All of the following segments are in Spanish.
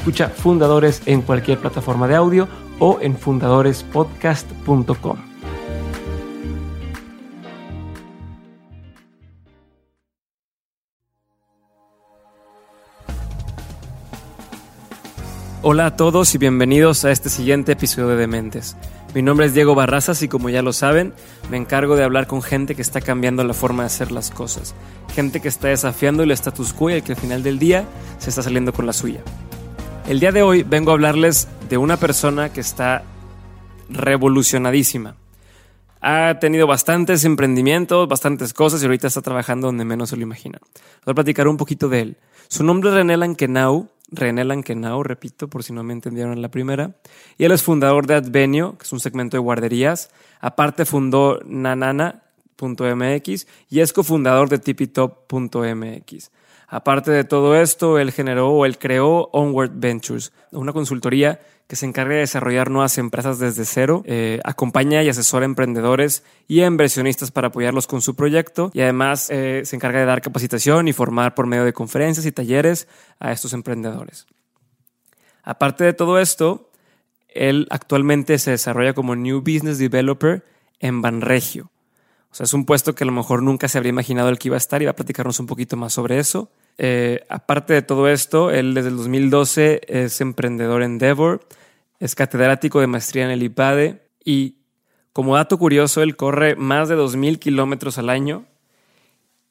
Escucha Fundadores en cualquier plataforma de audio o en fundadorespodcast.com. Hola a todos y bienvenidos a este siguiente episodio de Dementes. Mi nombre es Diego Barrazas y como ya lo saben, me encargo de hablar con gente que está cambiando la forma de hacer las cosas, gente que está desafiando el status quo y que al final del día se está saliendo con la suya. El día de hoy vengo a hablarles de una persona que está revolucionadísima. Ha tenido bastantes emprendimientos, bastantes cosas y ahorita está trabajando donde menos se lo imaginan. Voy a platicar un poquito de él. Su nombre es René Lankenau René Lankenau, repito, por si no me entendieron en la primera. Y él es fundador de Advenio, que es un segmento de guarderías. Aparte fundó nanana.mx y es cofundador de tipitop.mx. Aparte de todo esto, él generó o él creó Onward Ventures, una consultoría que se encarga de desarrollar nuevas empresas desde cero, eh, acompaña y asesora a emprendedores y a inversionistas para apoyarlos con su proyecto y además eh, se encarga de dar capacitación y formar por medio de conferencias y talleres a estos emprendedores. Aparte de todo esto, él actualmente se desarrolla como New Business Developer en Banregio. O sea, es un puesto que a lo mejor nunca se habría imaginado el que iba a estar y va a platicarnos un poquito más sobre eso. Eh, aparte de todo esto, él desde el 2012 es emprendedor en Endeavor, es catedrático de maestría en el IPADE y como dato curioso, él corre más de 2.000 kilómetros al año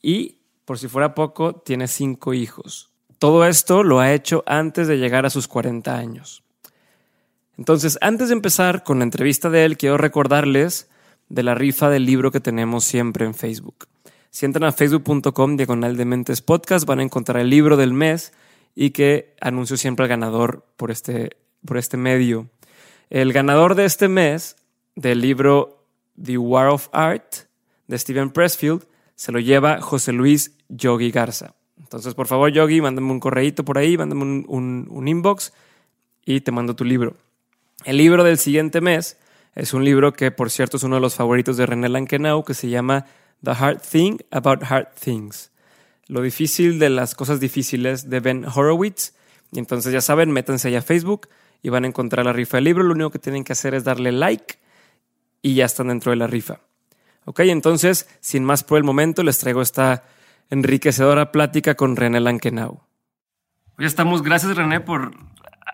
y, por si fuera poco, tiene cinco hijos. Todo esto lo ha hecho antes de llegar a sus 40 años. Entonces, antes de empezar con la entrevista de él, quiero recordarles de la rifa del libro que tenemos siempre en Facebook. Si entran a facebook.com diagonal de mentes podcast, van a encontrar el libro del mes y que anuncio siempre al ganador por este por este medio. El ganador de este mes del libro The War of Art de Steven Pressfield se lo lleva José Luis Yogi Garza. Entonces, por favor, Yogi, mándame un correíto por ahí, mándame un, un, inbox y te mando tu libro. El libro del siguiente mes es un libro que, por cierto, es uno de los favoritos de René Lankenau, que se llama The Hard Thing About Hard Things. Lo difícil de las cosas difíciles de Ben Horowitz. Y entonces ya saben, métanse allá a Facebook, y van a encontrar la rifa del libro. Lo único que tienen que hacer es darle like y ya están dentro de la rifa. Ok, entonces, sin más por el momento, les traigo esta enriquecedora plática con René Lankenau. Hoy estamos, gracias René por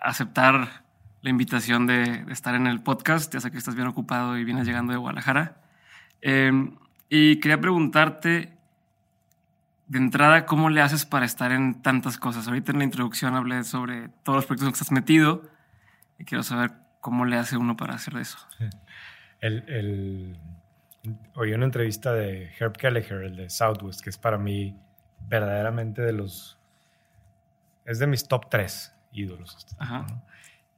aceptar la invitación de, estar en el podcast. Ya sé que estás bien ocupado y vienes llegando de Guadalajara. Em, y quería preguntarte de entrada, ¿cómo le haces para estar en tantas cosas? Ahorita en la introducción hablé sobre todos los proyectos en los que estás metido, y quiero saber cómo le hace uno para hacer eso. El, oí una entrevista de Herb Kelleher, el de Southwest, que es para mí verdaderamente de los... Es de mis top tres ídolos.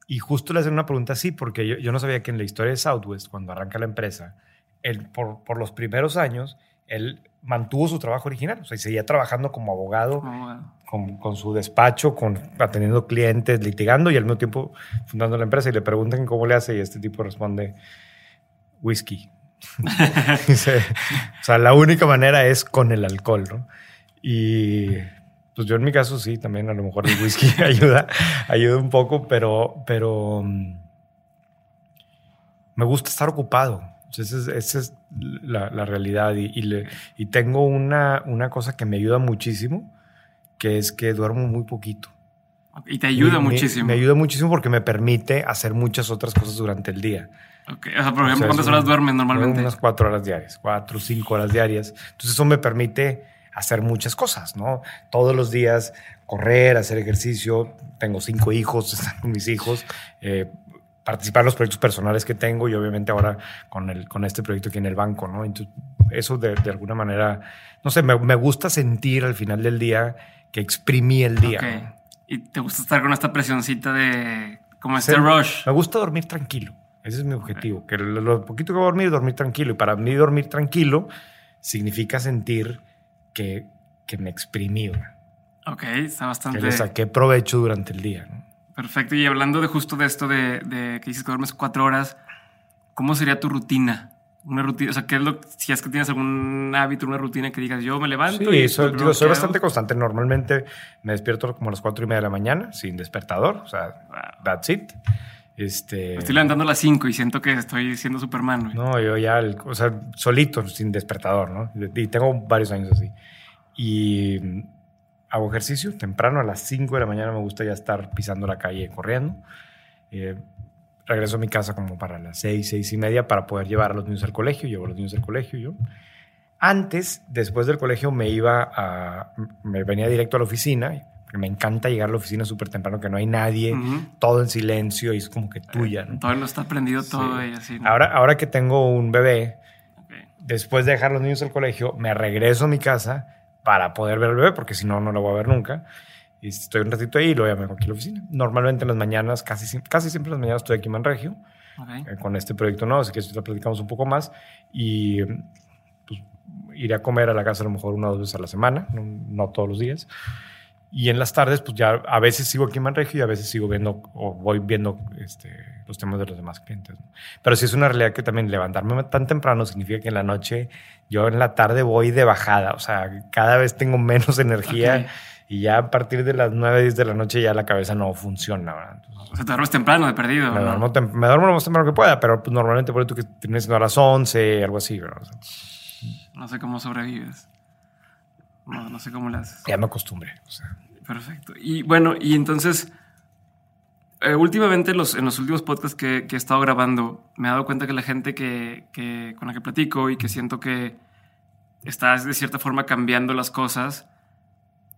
Y justo le hacen una pregunta así, porque yo, no sabía que en la historia de Southwest, cuando arranca la empresa, él, por, por los primeros años, él mantuvo su trabajo original. O sea, seguía trabajando como abogado, con, su despacho, con, atendiendo clientes, litigando y al mismo tiempo fundando la empresa. Y le preguntan cómo le hace y este tipo responde, whisky. o sea, la única manera es con el alcohol, ¿no? Y pues yo en mi caso sí, también a lo mejor el whisky ayuda, ayuda un poco, pero, pero mm, me gusta estar ocupado. Esa es, la, realidad y, y, tengo una, una cosa que me ayuda muchísimo, que es que duermo muy poquito. Y te ayuda muchísimo. Me, ayuda muchísimo porque me permite hacer muchas otras cosas durante el día. Ok, o sea, por ejemplo, ¿cuántas horas duermes normalmente? Unas cuatro horas diarias, cuatro, cinco horas diarias. Entonces eso me permite hacer muchas cosas, ¿no? Todos los días correr, hacer ejercicio. Tengo cinco hijos, están mis hijos. Eh, participar en los proyectos personales que tengo y obviamente ahora con, el, con este proyecto aquí en el banco, ¿no? Entonces, eso de, de alguna manera, no sé, me, me, gusta sentir al final del día que exprimí el día. Okay. ¿Y te gusta estar con esta presioncita de como este rush? Me gusta dormir tranquilo. Ese es mi objetivo. Okay. Que lo, lo, poquito que voy a dormir, dormir tranquilo. Y para mí dormir tranquilo significa sentir que, que me exprimí. Ok, está bastante... Que le saqué provecho durante el día, ¿no? Perfecto. Y hablando de justo de esto de, de, que dices que duermes cuatro horas, ¿cómo sería tu rutina? Una rutina, o sea, ¿qué es lo, si es que tienes algún hábito, una rutina que digas, yo me levanto sí, y... soy, digo, soy bastante constante. Normalmente me despierto como a las cuatro y media de la mañana, sin despertador, o sea, wow. that's it. Este... Me estoy levantando a las 5 y siento que estoy siendo Superman. Güey. No, yo ya, o sea, solito, sin despertador, ¿no? Y tengo varios años así. Y hago ejercicio temprano, a las 5 de la mañana me gusta ya estar pisando la calle corriendo. Eh, regreso a mi casa como para las 6, 6 y media para poder llevar a los niños al colegio. Llevo a los niños al colegio yo. Antes, después del colegio, me iba a. Me venía directo a la oficina. Porque me encanta llegar a la oficina súper temprano, que no hay nadie, uh -huh. todo en silencio y es como que tuya. ¿no? Todo no está prendido todo sí. y así. ¿no? Ahora, ahora que tengo un bebé, okay. después de dejar a los niños al colegio, me regreso a mi casa para poder ver al bebé, porque si no, no lo voy a ver nunca. Y estoy un ratito ahí y luego ya me vengo aquí a la oficina. Normalmente en las mañanas, casi, casi siempre en las mañanas estoy aquí en Manregio, okay. eh, con este proyecto nuevo, así que lo platicamos un poco más. Y pues, iré a comer a la casa a lo mejor una o dos veces a la semana, no, no todos los días. Y en las tardes, pues ya a veces sigo aquí en Manregio y a veces sigo viendo o voy viendo este, los temas de los demás clientes. Pero sí es una realidad que también levantarme tan temprano significa que en la noche, yo en la tarde voy de bajada. O sea, cada vez tengo menos energía okay. y ya a partir de las 9, 10 de la noche ya la cabeza no funciona. Entonces, o sea, te duermes temprano, de perdido. Me, ¿no? duermo, tem me duermo lo más temprano que pueda, pero pues, normalmente por tú que tienes a las 11, algo así. ¿verdad? O sea, no sé cómo sobrevives. No, no sé cómo le haces. Ya me acostumbré. O sea. Perfecto. Y bueno, y entonces, eh, últimamente los, en los últimos podcasts que, que, he estado grabando, me he dado cuenta que la gente que, que, con la que platico y que siento que está de cierta forma cambiando las cosas,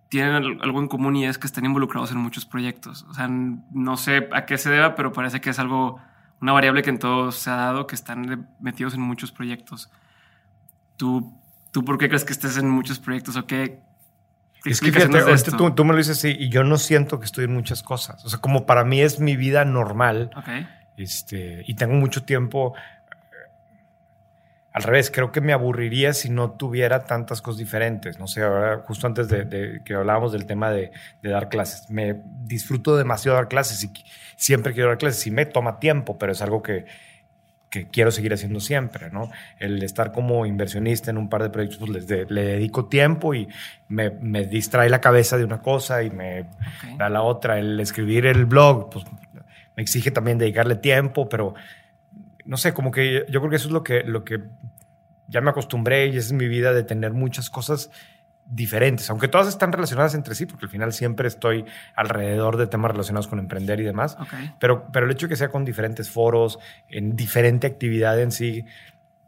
tienen algo en común y es que están involucrados en muchos proyectos. O sea, no sé a qué se deba, pero parece que es algo, una variable que en todos se ha dado, que están metidos en muchos proyectos. ¿Tú, ¿Tú por qué crees que estés en muchos proyectos o qué, es que fíjate, tú, tú, me lo dices así y yo no siento que estoy en muchas cosas. O sea, como para mí es mi vida normal. Okay. Este, y tengo mucho tiempo. Al revés, creo que me aburriría si no tuviera tantas cosas diferentes. No sé, ahora, justo antes de, de que hablábamos del tema de, de, dar clases, me disfruto demasiado dar clases y siempre quiero dar clases. Sí me toma tiempo, pero es algo que, que quiero seguir haciendo siempre, ¿no? El estar como inversionista en un par de proyectos, pues les de, le dedico tiempo y me, me, distrae la cabeza de una cosa y me okay. da la otra. El escribir el blog, pues me exige también dedicarle tiempo, pero no sé, como que yo creo que eso es lo que, lo que ya me acostumbré y es mi vida de tener muchas cosas diferentes, aunque todas están relacionadas entre sí, porque al final siempre estoy alrededor de temas relacionados con emprender y demás, okay. pero, pero el hecho de que sea con diferentes foros, en diferente actividad en sí,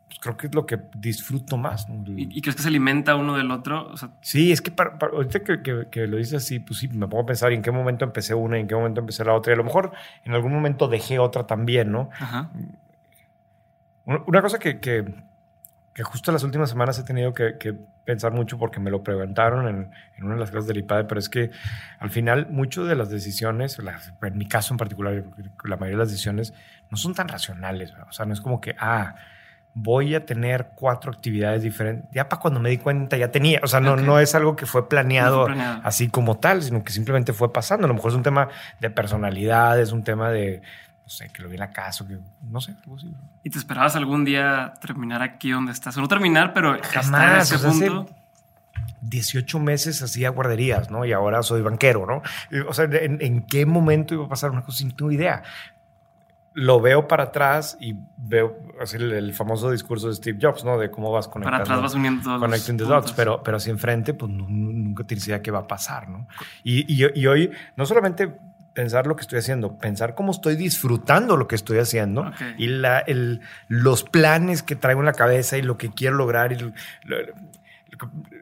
pues creo que es lo que disfruto más. ¿no? ¿Y, ¿Y, crees que se alimenta uno del otro? O sea, sí, es que para, para, ahorita que, que, que, lo dices así, pues sí, me pongo a pensar en qué momento empecé una y en qué momento empecé la otra, y a lo mejor en algún momento dejé otra también, ¿no? Ajá. Una cosa que, que, que justo las últimas semanas he tenido que, que, pensar mucho porque me lo preguntaron en, en, una de las clases del IPADE, pero es que al final muchas de las decisiones, las, en mi caso en particular, la mayoría de las decisiones no son tan racionales. O sea, no es como que, ah, voy a tener cuatro actividades diferentes. Ya para cuando me di cuenta ya tenía. O sea, no, okay. no es algo que fue planeado, no fue planeado, así como tal, sino que simplemente fue pasando. A lo mejor es un tema de personalidad, es un tema de, sé, que lo vi en la casa, que no sé, algo así. ¿Y te esperabas algún día terminar aquí donde estás? O no terminar, pero jamás. En ese o punto. 18 meses hacía guarderías, ¿no? Y ahora soy banquero, ¿no? O sea, ¿en, en qué momento iba a pasar una cosa sin tu idea? Lo veo para atrás y veo así el, el, famoso discurso de Steve Jobs, ¿no? De cómo vas conectando. Para atrás vas uniendo todos Connecting the dots, pero, pero hacia enfrente, pues nunca tienes idea qué va a pasar, ¿no? Y, y, y hoy, no solamente pensar lo que estoy haciendo, pensar cómo estoy disfrutando lo que estoy haciendo y la, el- los planes que traigo en la cabeza y lo que quiero lograr. Y lo, lo-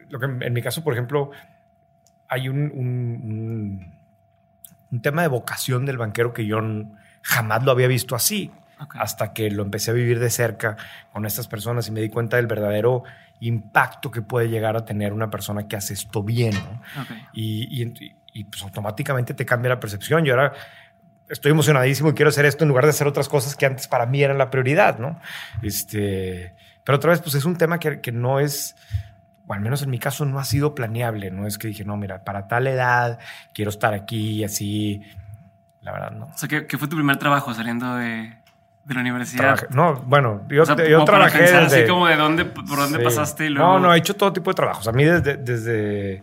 lo que- en mi caso, por ejemplo, hay un, un- tema de vocación del banquero que yo jamás lo había visto así Ok. hasta que lo empecé a vivir de cerca con estas personas y me di cuenta del verdadero impacto que puede llegar a tener una persona que hace esto bien. ¿no? Ok. y, y- y, pues automáticamente te cambia la percepción. Yo ahora estoy emocionadísimo y quiero hacer esto en lugar de hacer otras cosas que antes para mí eran la prioridad, ¿no? Este, pero otra vez, pues es un tema que, que no es, o al menos en mi caso, no ha sido planeable. No es que dije, no, mira, para tal edad quiero estar aquí y así. La verdad, no. O sea, ¿qué, qué fue tu primer trabajo saliendo de, de la universidad? Trabajé- no, bueno, yo, O sea, yo trabajé pensar desde... así como de dónde, por dónde Sí. pasaste y luego... No, no, he hecho todo tipo de trabajos. A mí desde, desde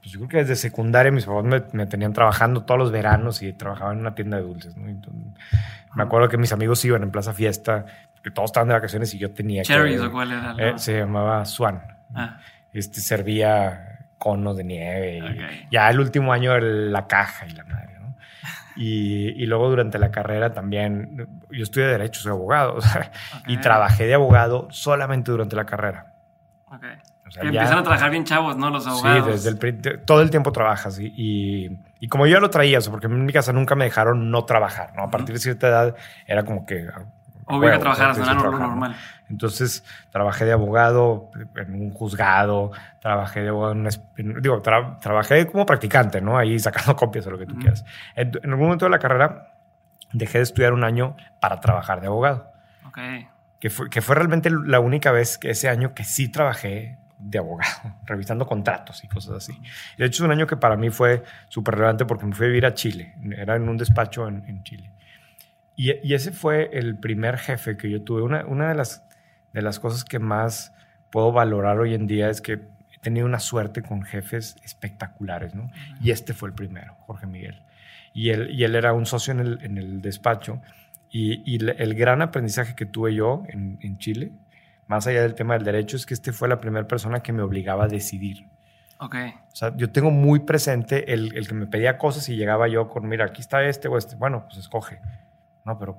pues yo creo que desde secundaria mis papás me, me tenían trabajando todos los veranos y trabajaba en una tienda de dulces. ¿no? Entonces, me acuerdo que mis amigos iban en Plaza Fiesta, que todos estaban de vacaciones y yo tenía Cherries que... o cuál era. eh, se llamaba Swan. Ah, Este, servía conos de nieve. y Ok. Ya el último año la caja y la madre. ¿no? Y, y luego durante la carrera también, yo estudié Derecho, soy abogado. o sea, Y trabajé de abogado solamente durante la carrera. ok. O sea, que ya- empiezan a trabajar bien chavos, ¿no? Los abogados. Sí, desde el, todo el tiempo trabajas. Y, y, y como yo ya lo traía, porque en mi casa nunca me dejaron no trabajar, ¿no? A partir de cierta edad era como que... a- a Obvio que huevo, trabajaras, no era que normal. Entonces trabajé de abogado en un juzgado, trabajé de abogado en una, digo, tra- trabajé como practicante, ¿no? Ahí sacando copias o lo que tú Ujú. quieras. En, en algún momento de la carrera dejé de estudiar un año para trabajar de abogado, Ok. que fue, que fue realmente la única vez que ese año que sí trabajé de abogado, revisando contratos y cosas así. De hecho, es un año que para mí fue súper relevante porque me fui a vivir a Chile. Era en un despacho en, en Chile. Y, y ese fue el primer jefe que yo tuve. Una, una de, las, de las cosas que más puedo valorar hoy en día es que he tenido una suerte con jefes espectaculares, ¿no? Y este fue el primero, Jorge Miguel. Y él, y él era un socio en el, en el despacho. Y, y el gran aprendizaje que tuve yo en, en Chile, más allá del tema del derecho, es que este fue la primera persona que me obligaba a decidir. Ok. O sea, yo tengo muy presente el, el que me pedía cosas y llegaba yo con, mira, aquí está este o este. Bueno, pues escoge. No, pero,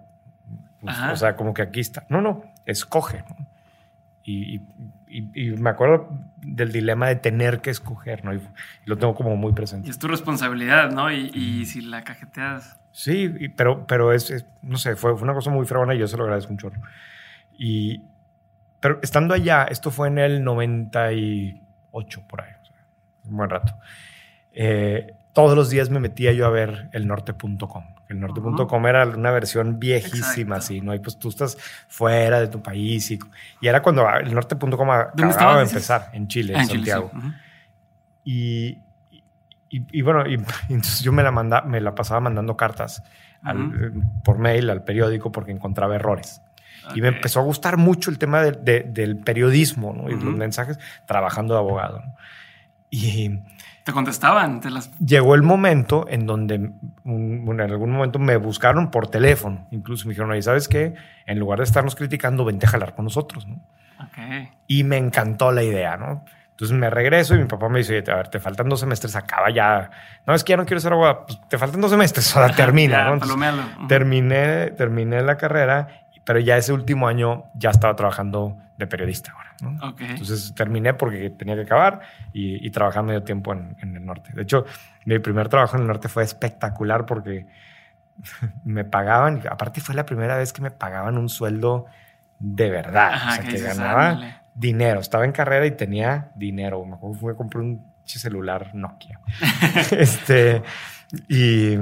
pues, o sea, como que aquí está. No, no, escoge. ¿no? Y, y- y- y me acuerdo del dilema de tener que escoger, ¿no? Y lo tengo como muy Y presente. es tu responsabilidad, ¿no? Y, y si la cajeteas. Sí, y- pero, pero es, es- no sé, fue, fue una cosa muy fregona y yo se lo agradezco un chorro. Y, pero estando allá, esto fue en el 98, por ahí, o sea, un buen rato. Eh, todos los días me metía yo a ver el norte.com. El norte.com era una versión viejísima, Exacto. así, ¿no? Y pues tú estás fuera de tu país y, y era cuando el norte.com acababa de dices? empezar, en Chile, Ah, en en Chile, sí. Santiago. Y, y, y bueno, y, entonces yo me la, manda, me la pasaba mandando cartas al- eh, por mail al periódico porque encontraba errores. Y me empezó a gustar mucho el tema de- de- del periodismo ¿no? y Ujú. los mensajes trabajando de abogado. ¿no? Y Te contestaban, te las. llegó el momento en donde un- bueno, en algún momento me buscaron por teléfono. Incluso me dijeron, oye, ¿sabes qué? En lugar de estarnos criticando, vente a jalar con nosotros. ¿no? Ok. Y me encantó la idea, ¿no? Entonces me regreso y mi papá me dice, oye, a ver, te faltan dos semestres, acaba ya. No, es que ya no quiero ser abogado. Pues te faltan dos semestres, o sea, termina, Ya, ¿no? Entonces, terminé, terminé la carrera, pero ya ese último año ya estaba trabajando de periodista ahora, ¿no? Ok. Entonces terminé porque tenía que acabar y, y trabajaba medio tiempo en, en el norte. De hecho, mi primer trabajo en el norte fue espectacular porque me pagaban, aparte fue la primera vez que me pagaban un sueldo de verdad. Ajá, o sea, que ganaba dinero. Estaba en carrera y tenía dinero. Me acuerdo que fui a comprar un celular Nokia. este, y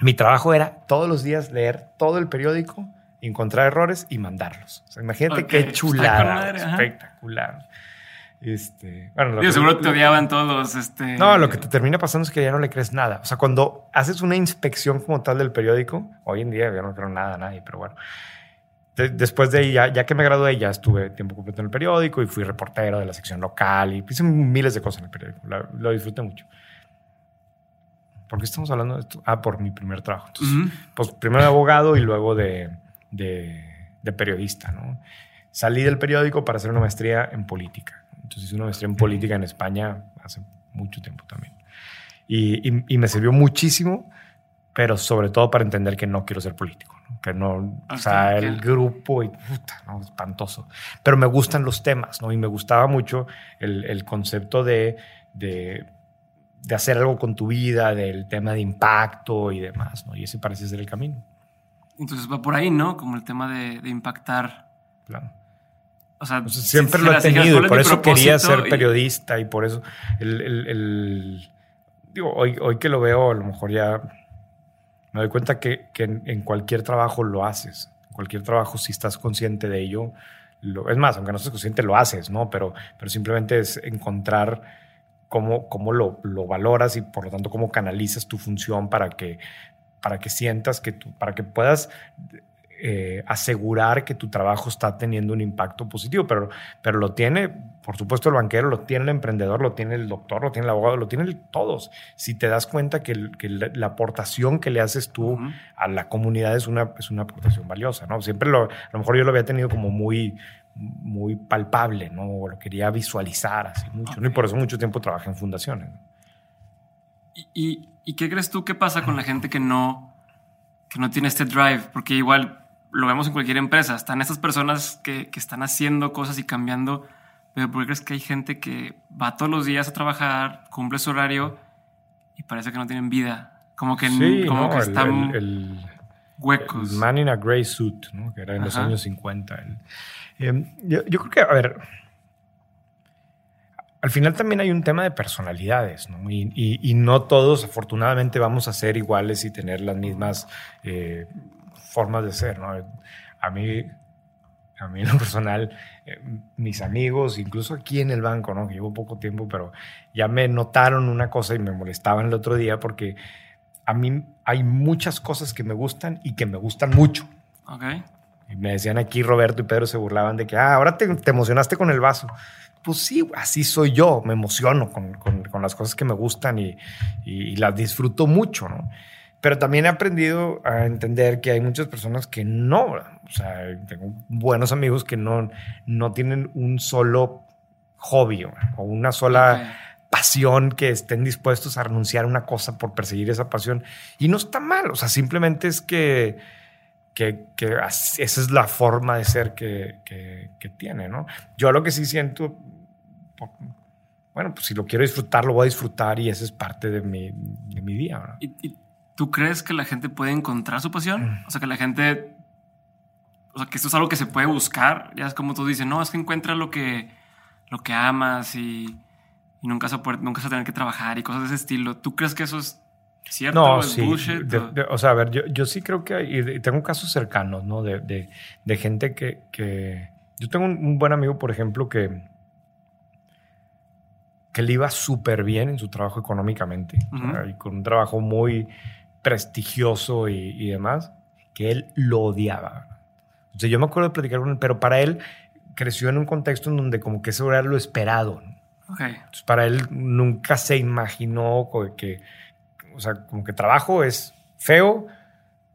mi trabajo era todos los días leer todo el periódico, encontrar errores y mandarlos. O sea, imagínate qué chulada. espectacular. Este, bueno, que- seguro te odiaban todos. Este... no, lo que te termina pasando es que ya no le crees nada. O sea, cuando haces una inspección como tal del periódico, hoy en día ya no creo nada a nadie, pero bueno. De- después de ahí, ya, ya que me gradué, ya estuve tiempo completo en el periódico y fui reportero de la sección local y hice miles de cosas en el periódico. La- lo disfruté mucho. ¿Por qué estamos hablando de esto? Ah, por mi primer trabajo. Entonces, pues primero de abogado y luego de, de, de periodista, ¿no? Salí del periódico para hacer una maestría en política. Entonces hice una maestría en política en España hace mucho tiempo también. Y, y- y me sirvió muchísimo pero sobre todo para entender que no quiero ser político, ¿no? que no, o sea, el grupo y puta, ¿no? espantoso. Pero me gustan los temas, ¿no? Y me gustaba mucho el, el concepto de, de, de, hacer algo con tu vida, del tema de impacto y demás, ¿no? Y ese parece ser el camino. Entonces va por ahí, ¿no? Como el tema de, de impactar. Claro. O sea, siempre lo he tenido y por eso quería ser periodista y, por eso el, el, el digo, hoy, hoy que lo veo, a lo mejor ya me doy cuenta que, que en, cualquier trabajo lo haces. En cualquier trabajo, si estás consciente de ello, lo, es más, aunque no estés consciente, lo haces, ¿no? Pero, pero simplemente es encontrar cómo, cómo lo, lo, valoras y por lo tanto cómo canalizas tu función para que, para que sientas que tú, para que puedas eh, asegurar que tu trabajo está teniendo un impacto positivo, pero, pero lo tiene, por supuesto, el banquero, lo tiene el emprendedor, lo tiene el doctor, lo tiene el abogado, lo tienen todos. Si te das cuenta que, la, aportación que le haces tú a la comunidad es una, es una aportación valiosa, ¿no? Siempre lo, a lo mejor yo lo había tenido como muy, muy palpable, ¿no? lo quería visualizar así mucho, ¿no? Y por eso mucho tiempo trabajé en fundaciones. ¿Y, y, qué crees tú que pasa con la gente que no, que no tiene este drive? Porque igual lo vemos en cualquier empresa. Están estas personas que, que están haciendo cosas y cambiando, pero ¿por qué crees que hay gente que va todos los días a trabajar, cumple su horario y parece que no tienen vida? Como que, como que están el, huecos. El man in a gray suit, ¿no? que era en los años 50. Em, yo, yo creo que, a ver, al final también hay un tema de personalidades, ¿no? Y, y, no todos, afortunadamente, vamos a ser iguales y tener las mismas eh, formas de ser, ¿no? A mí, a mí en lo personal, eh, mis amigos, incluso aquí en el banco, ¿no? Que llevo poco tiempo, pero ya me notaron una cosa y me molestaban el otro día porque a mí hay muchas cosas que me gustan y que me gustan mucho. Ok. Y me decían aquí, Roberto y Pedro se burlaban de que, ah, ahora te, emocionaste con el vaso. Pues sí, así soy yo, me emociono con, con, con las cosas que me gustan y, y, las disfruto mucho, ¿no? Pero también he aprendido a entender que hay muchas personas que no, o sea, tengo buenos amigos que no, no tienen un solo hobby o una sola pasión que estén dispuestos a renunciar a una cosa por perseguir esa pasión. Y no está mal, o sea, simplemente es que, que, que esa es la forma de ser que, que, tiene, ¿no? Yo lo que sí siento, bueno, pues si lo quiero disfrutar, lo voy a disfrutar y esa es parte de mi, de mi día. ¿no? ¿Y, ¿Tú crees que la gente puede encontrar su pasión? Mm. O sea, que la gente, o sea, que esto es algo que se puede buscar. Ya es como tú dices, no, es que encuentra lo que, lo que amas y, nunca, se nunca se tener que trabajar y cosas de ese estilo. ¿Tú crees que eso es cierto? No, o sí. o... sea, a ver, yo, yo sí creo que hay, tengo casos cercanos, ¿no? De, de, de gente que, que, Yo tengo un, buen amigo, por ejemplo, que que le iba súper bien en su trabajo económicamente, y con un trabajo muy, prestigioso y, demás, que él lo odiaba. O sea, yo me acuerdo de platicar con él, pero para él creció en un contexto en donde como que eso era lo esperado. Okay. Entonces, para él nunca se imaginó que, o sea, como que trabajo es feo,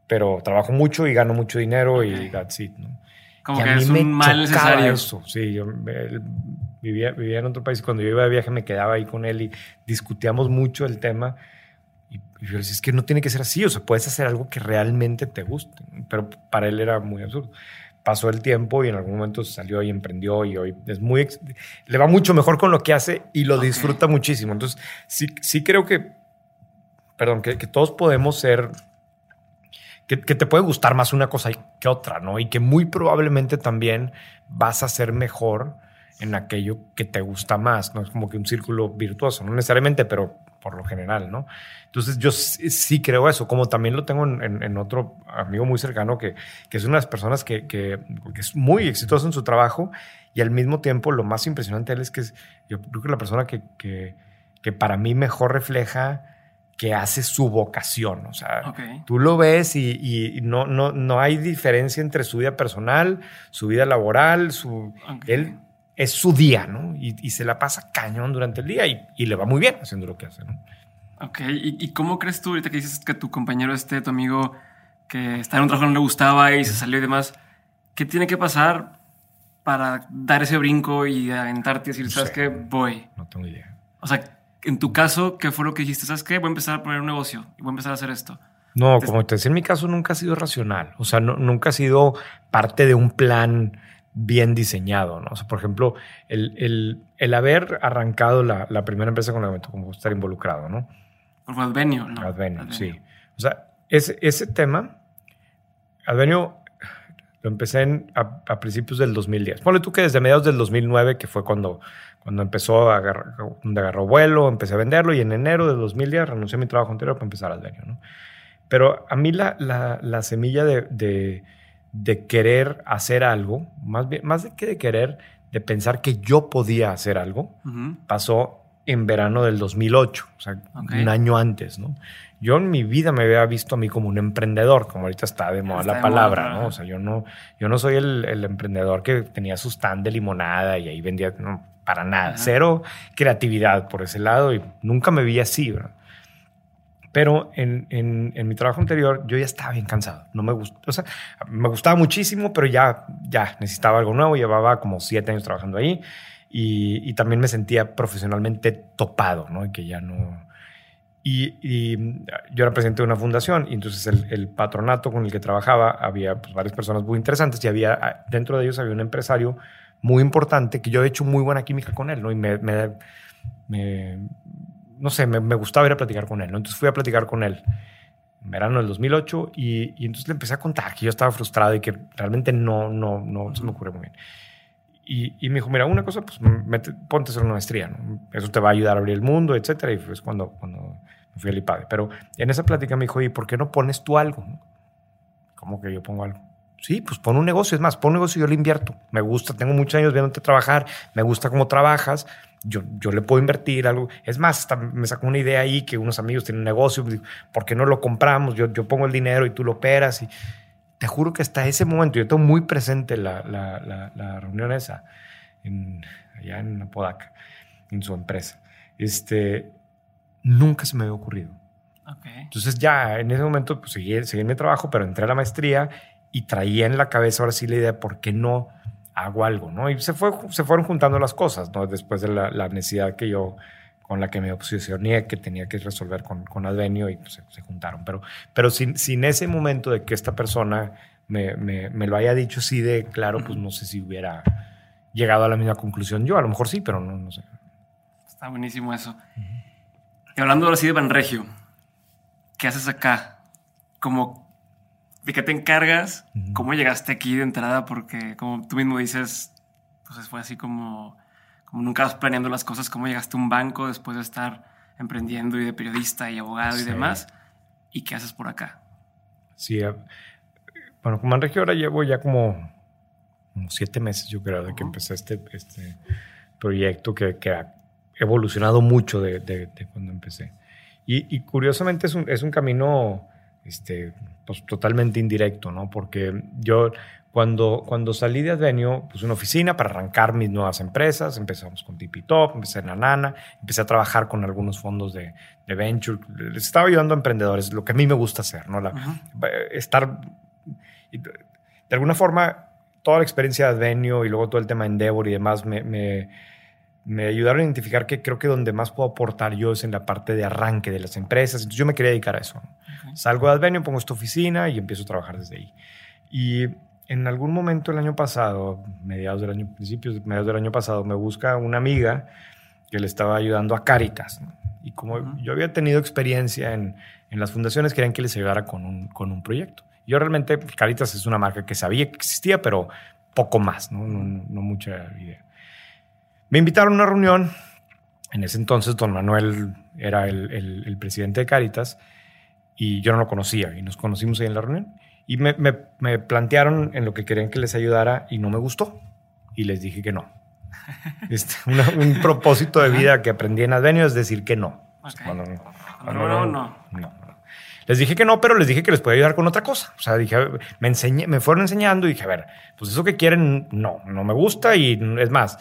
pero trabajo mucho y gano mucho dinero y that's it, ¿no? Como que a mí es me un mal necesario. Eso. Sí, yo vivía, vivía en otro país y cuando yo iba de viaje me quedaba ahí con él y discutíamos mucho el tema y, yo le decía, es que no tiene que ser así, o sea, puedes hacer algo que realmente te guste. Pero para él era muy absurdo. Pasó el tiempo y en algún momento salió y emprendió y hoy es muy... Le va mucho mejor con lo que hace y lo disfruta muchísimo. Entonces, sí, sí creo que, perdón, que, que todos podemos ser... Que, que, te puede gustar más una cosa que otra, ¿no? Y que muy probablemente también vas a ser mejor en aquello que te gusta más, ¿no? Es como que un círculo virtuoso, no necesariamente, pero por lo general, ¿no? Entonces yo sí, creo eso, como también lo tengo en, otro amigo muy cercano que, que es una de las personas que, que, es muy exitoso en su trabajo y al mismo tiempo lo más impresionante de él es que es, yo creo que la persona que, que, que para mí mejor refleja que hace su vocación. O sea, tú lo ves y, y, no, no, no hay diferencia entre su vida personal, su vida laboral, su... Él es su día, ¿no? Y, se la pasa cañón durante el día y, le va muy bien haciendo lo que hace, ¿no? Ok, ¿Y, cómo crees tú ahorita que dices que tu compañero este, tu amigo, que está en un trabajo que no le gustaba y se salió y demás, ¿qué tiene que pasar para dar ese brinco y aventarte y decir, ¿sabes qué? Voy. No tengo idea. O sea, en tu caso, ¿qué fue lo que dijiste? ¿Sabes qué? Voy a empezar a poner un negocio y voy a empezar a hacer esto. No, como te decía, en mi caso nunca ha sido racional. O sea, nunca ha sido parte de un plan bien diseñado, ¿no? O sea, por ejemplo, el, haber arrancado la, primera empresa con la que me tocó estar involucrado, ¿no? Por Advenio, ¿no? Advenio, sí. O sea, ese, ese tema, Advenio lo empecé a, principios del 2010. Ponle tú que desde mediados del 2009, que fue cuando, cuando empezó a agarrar, donde agarró vuelo, empecé a venderlo y en enero del 2010 renuncié a mi trabajo anterior para empezar Advenio, ¿no? Pero a mí la, la, semilla de de querer hacer algo, más, bien, más de que de querer, de pensar que yo podía hacer algo, pasó en verano del 2008, o sea, un año antes, ¿no? Yo en mi vida me había visto a mí como un emprendedor, como ahorita está de moda la palabra, ¿no? O sea, yo no, yo no soy el, emprendedor que tenía su stand de limonada y ahí vendía, no, para nada, cero creatividad por ese lado y nunca me vi así, ¿verdad? Pero en, en, mi trabajo anterior yo ya estaba bien cansado. No me gustó, o sea, me gustaba muchísimo, pero ya, ya necesitaba algo nuevo. Llevaba como siete años trabajando ahí y, y también me sentía profesionalmente topado, ¿no? Y que ya no... Y, y, yo era presidente de una fundación y entonces el, el patronato con el que trabajaba había pues, varias personas muy interesantes y había, dentro de ellos había un empresario muy importante que yo he hecho muy buena química con él, ¿no? Y me, me, me no sé, me, gustaba ir a platicar con él, ¿no? Entonces fui a platicar con él en verano del 2008 y, y, entonces le empecé a contar que yo estaba frustrado y que realmente no, no, no se me ocurre muy bien. Y, y, me dijo, mira, una cosa, pues ponte a hacer una maestría, ¿no? Eso te va a ayudar a abrir el mundo, etcétera. Y fue cuando, cuando me fui al IPADE. Pero en esa plática me dijo, ¿y por qué no pones tú algo? ¿Cómo que yo pongo algo? Sí, pues pon un negocio. Es más, pon un negocio y yo le invierto. Me gusta, tengo muchos años viéndote trabajar, me gusta cómo trabajas yo, yo le puedo invertir algo. Es más, me sacó una idea ahí que unos amigos tienen un negocio, ¿por qué no lo compramos? Yo, yo pongo el dinero y tú lo operas. Y te juro que hasta ese momento, yo tengo muy presente la, la, la, reunión esa, en, allá en Apodaca, en su empresa. Este, nunca se me había ocurrido. Entonces ya en ese momento pues, seguí, seguí mi trabajo, pero entré a la maestría y traía en la cabeza ahora sí la idea, ¿por qué no? hago algo, ¿no? Y se, fue, se fueron juntando las cosas, ¿no? Después de la, necesidad que yo, con la que me posicioné, que tenía que resolver con, con Advenio y pues, se, juntaron. Pero, pero sin, sin ese momento de que esta persona me, me, me, lo haya dicho así de claro, pues no sé si hubiera llegado a la misma conclusión yo. A lo mejor sí, pero no, no sé. Está buenísimo eso. Y hablando ahora sí de Banregio, ¿qué haces acá? Como ¿De qué te encargas? ¿Cómo llegaste aquí de entrada? Porque como tú mismo dices, pues fue así como, como nunca vas planeando las cosas, cómo llegaste a un banco después de estar emprendiendo y de periodista y abogado y demás. ¿Y qué haces por acá? Sí, eh, bueno, como Manregio ahora llevo ya como, siete meses, yo creo, de que empecé este, este proyecto que, que, ha evolucionado mucho de, de, cuando empecé. Y, y curiosamente es un, es un camino este, pues, totalmente indirecto, ¿no? Porque yo cuando, cuando salí de Advenio, puse una oficina para arrancar mis nuevas empresas. Empezamos con Tipi Top, empecé en la Nana, empecé a trabajar con algunos fondos de, de venture. Les estaba ayudando a emprendedores, lo que a mí me gusta hacer, ¿no? La, estar. De alguna forma, toda la experiencia de Advenio y luego todo el tema Endeavor y demás me, me me ayudaron a identificar que creo que donde más puedo aportar yo es en la parte de arranque de las empresas. Entonces yo me quería dedicar a eso. Salgo de Advenio, pongo esta oficina y empiezo a trabajar desde ahí. Y en algún momento el año pasado, mediados del año, principios, mediados del año pasado, me busca una amiga que le estaba ayudando a Caritas. Y como yo había tenido experiencia en, en, las fundaciones, querían que les ayudara con un, con un proyecto. Yo realmente, Caritas es una marca que sabía que existía, pero poco más, no, no, no mucha idea. Me invitaron a una reunión. En ese entonces, don Manuel era el, presidente de Caritas y yo no lo conocía y nos conocimos ahí en la reunión. Y me, plantearon en lo que querían que les ayudara y no me gustó. Y les dije que no. Este, un propósito de vida que aprendí en Advenio es decir que no. no, no, no, Les dije que no, pero les dije que les podía ayudar con otra cosa. O sea, dije, me, enseñé, me fueron enseñando y dije, a ver, pues eso que quieren, no, no me gusta y es más,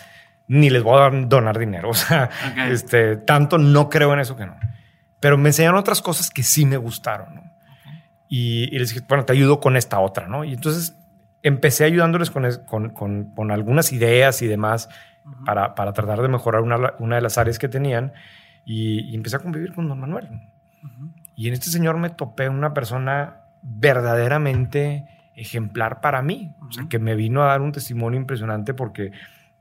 ni les voy a donar dinero. O sea, este, tanto no creo en eso que no. Pero me enseñaron otras cosas que sí me gustaron. ¿no? Y, les dije, bueno, te ayudo con esta otra, ¿no? Y entonces empecé ayudándoles con, con, con, algunas ideas y demás para, para, tratar de mejorar una, una, de las áreas que tenían y, empecé a convivir con don Manuel. Y en este señor me topé una persona verdaderamente ejemplar para mí, o sea, que me vino a dar un testimonio impresionante porque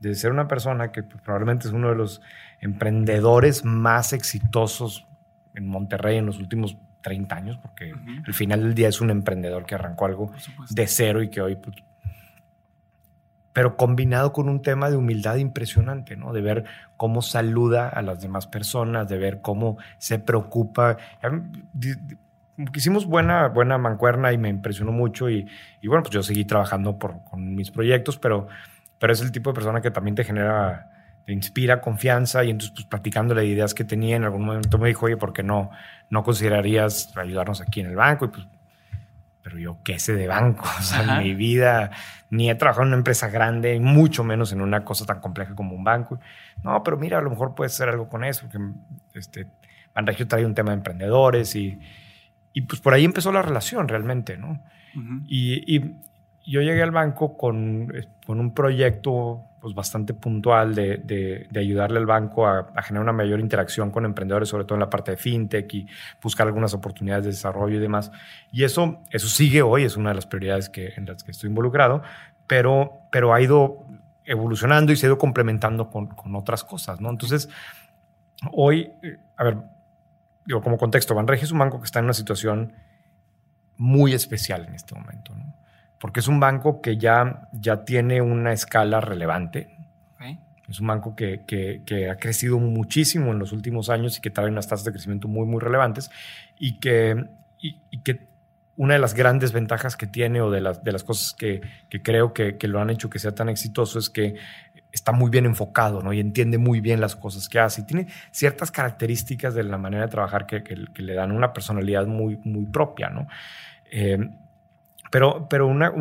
de ser una persona que probablemente es uno de los emprendedores más exitosos en Monterrey en los últimos 30 años, porque al final del día es un emprendedor que arrancó algo de cero y que hoy pues, pero combinado con un tema de humildad impresionante, ¿no? De ver cómo saluda a las demás personas, de ver cómo se preocupa. Hicimos buena, buena mancuerna y me impresionó mucho y, bueno, pues yo seguí trabajando por, con mis proyectos, pero, pero es el tipo de persona que también te genera, te inspira confianza y entonces pues platicándole ideas que tenía en algún momento me dijo, oye, ¿por qué no, no considerarías ayudarnos aquí en el banco? Y pues pero yo qué sé de banco, o sea, en mi vida ni he trabajado en una empresa grande, mucho menos en una cosa tan compleja como un banco. No, pero mira, a lo mejor puede ser algo con eso, porque este, Banregio trae un tema de emprendedores y, y pues por ahí empezó la relación realmente, ¿no? y, y, yo llegué al banco con, con un proyecto pues, bastante puntual de, de, ayudarle al banco a, generar una mayor interacción con emprendedores, sobre todo en la parte de fintech y buscar algunas oportunidades de desarrollo y demás. Y eso, eso sigue hoy, es una de las prioridades que, en las que estoy involucrado, pero, pero ha ido evolucionando y se ha ido complementando con, con otras cosas, ¿no? Entonces, hoy, a ver, digo, como contexto, Banregio es un banco que está en una situación muy especial en este momento, ¿no? Porque es un banco que ya, ya tiene una escala relevante. Es un banco que, que, ha crecido muchísimo en los últimos años y que trae unas tasas de crecimiento muy, muy relevantes y que, y, que una de las grandes ventajas que tiene o de las, de las cosas que, que creo que, lo han hecho que sea tan exitoso es que está muy bien enfocado ¿no? y entiende muy bien las cosas que hace y tiene ciertas características de la manera de trabajar que, le dan una personalidad muy, muy propia. ¿no? Eh, pero, pero una,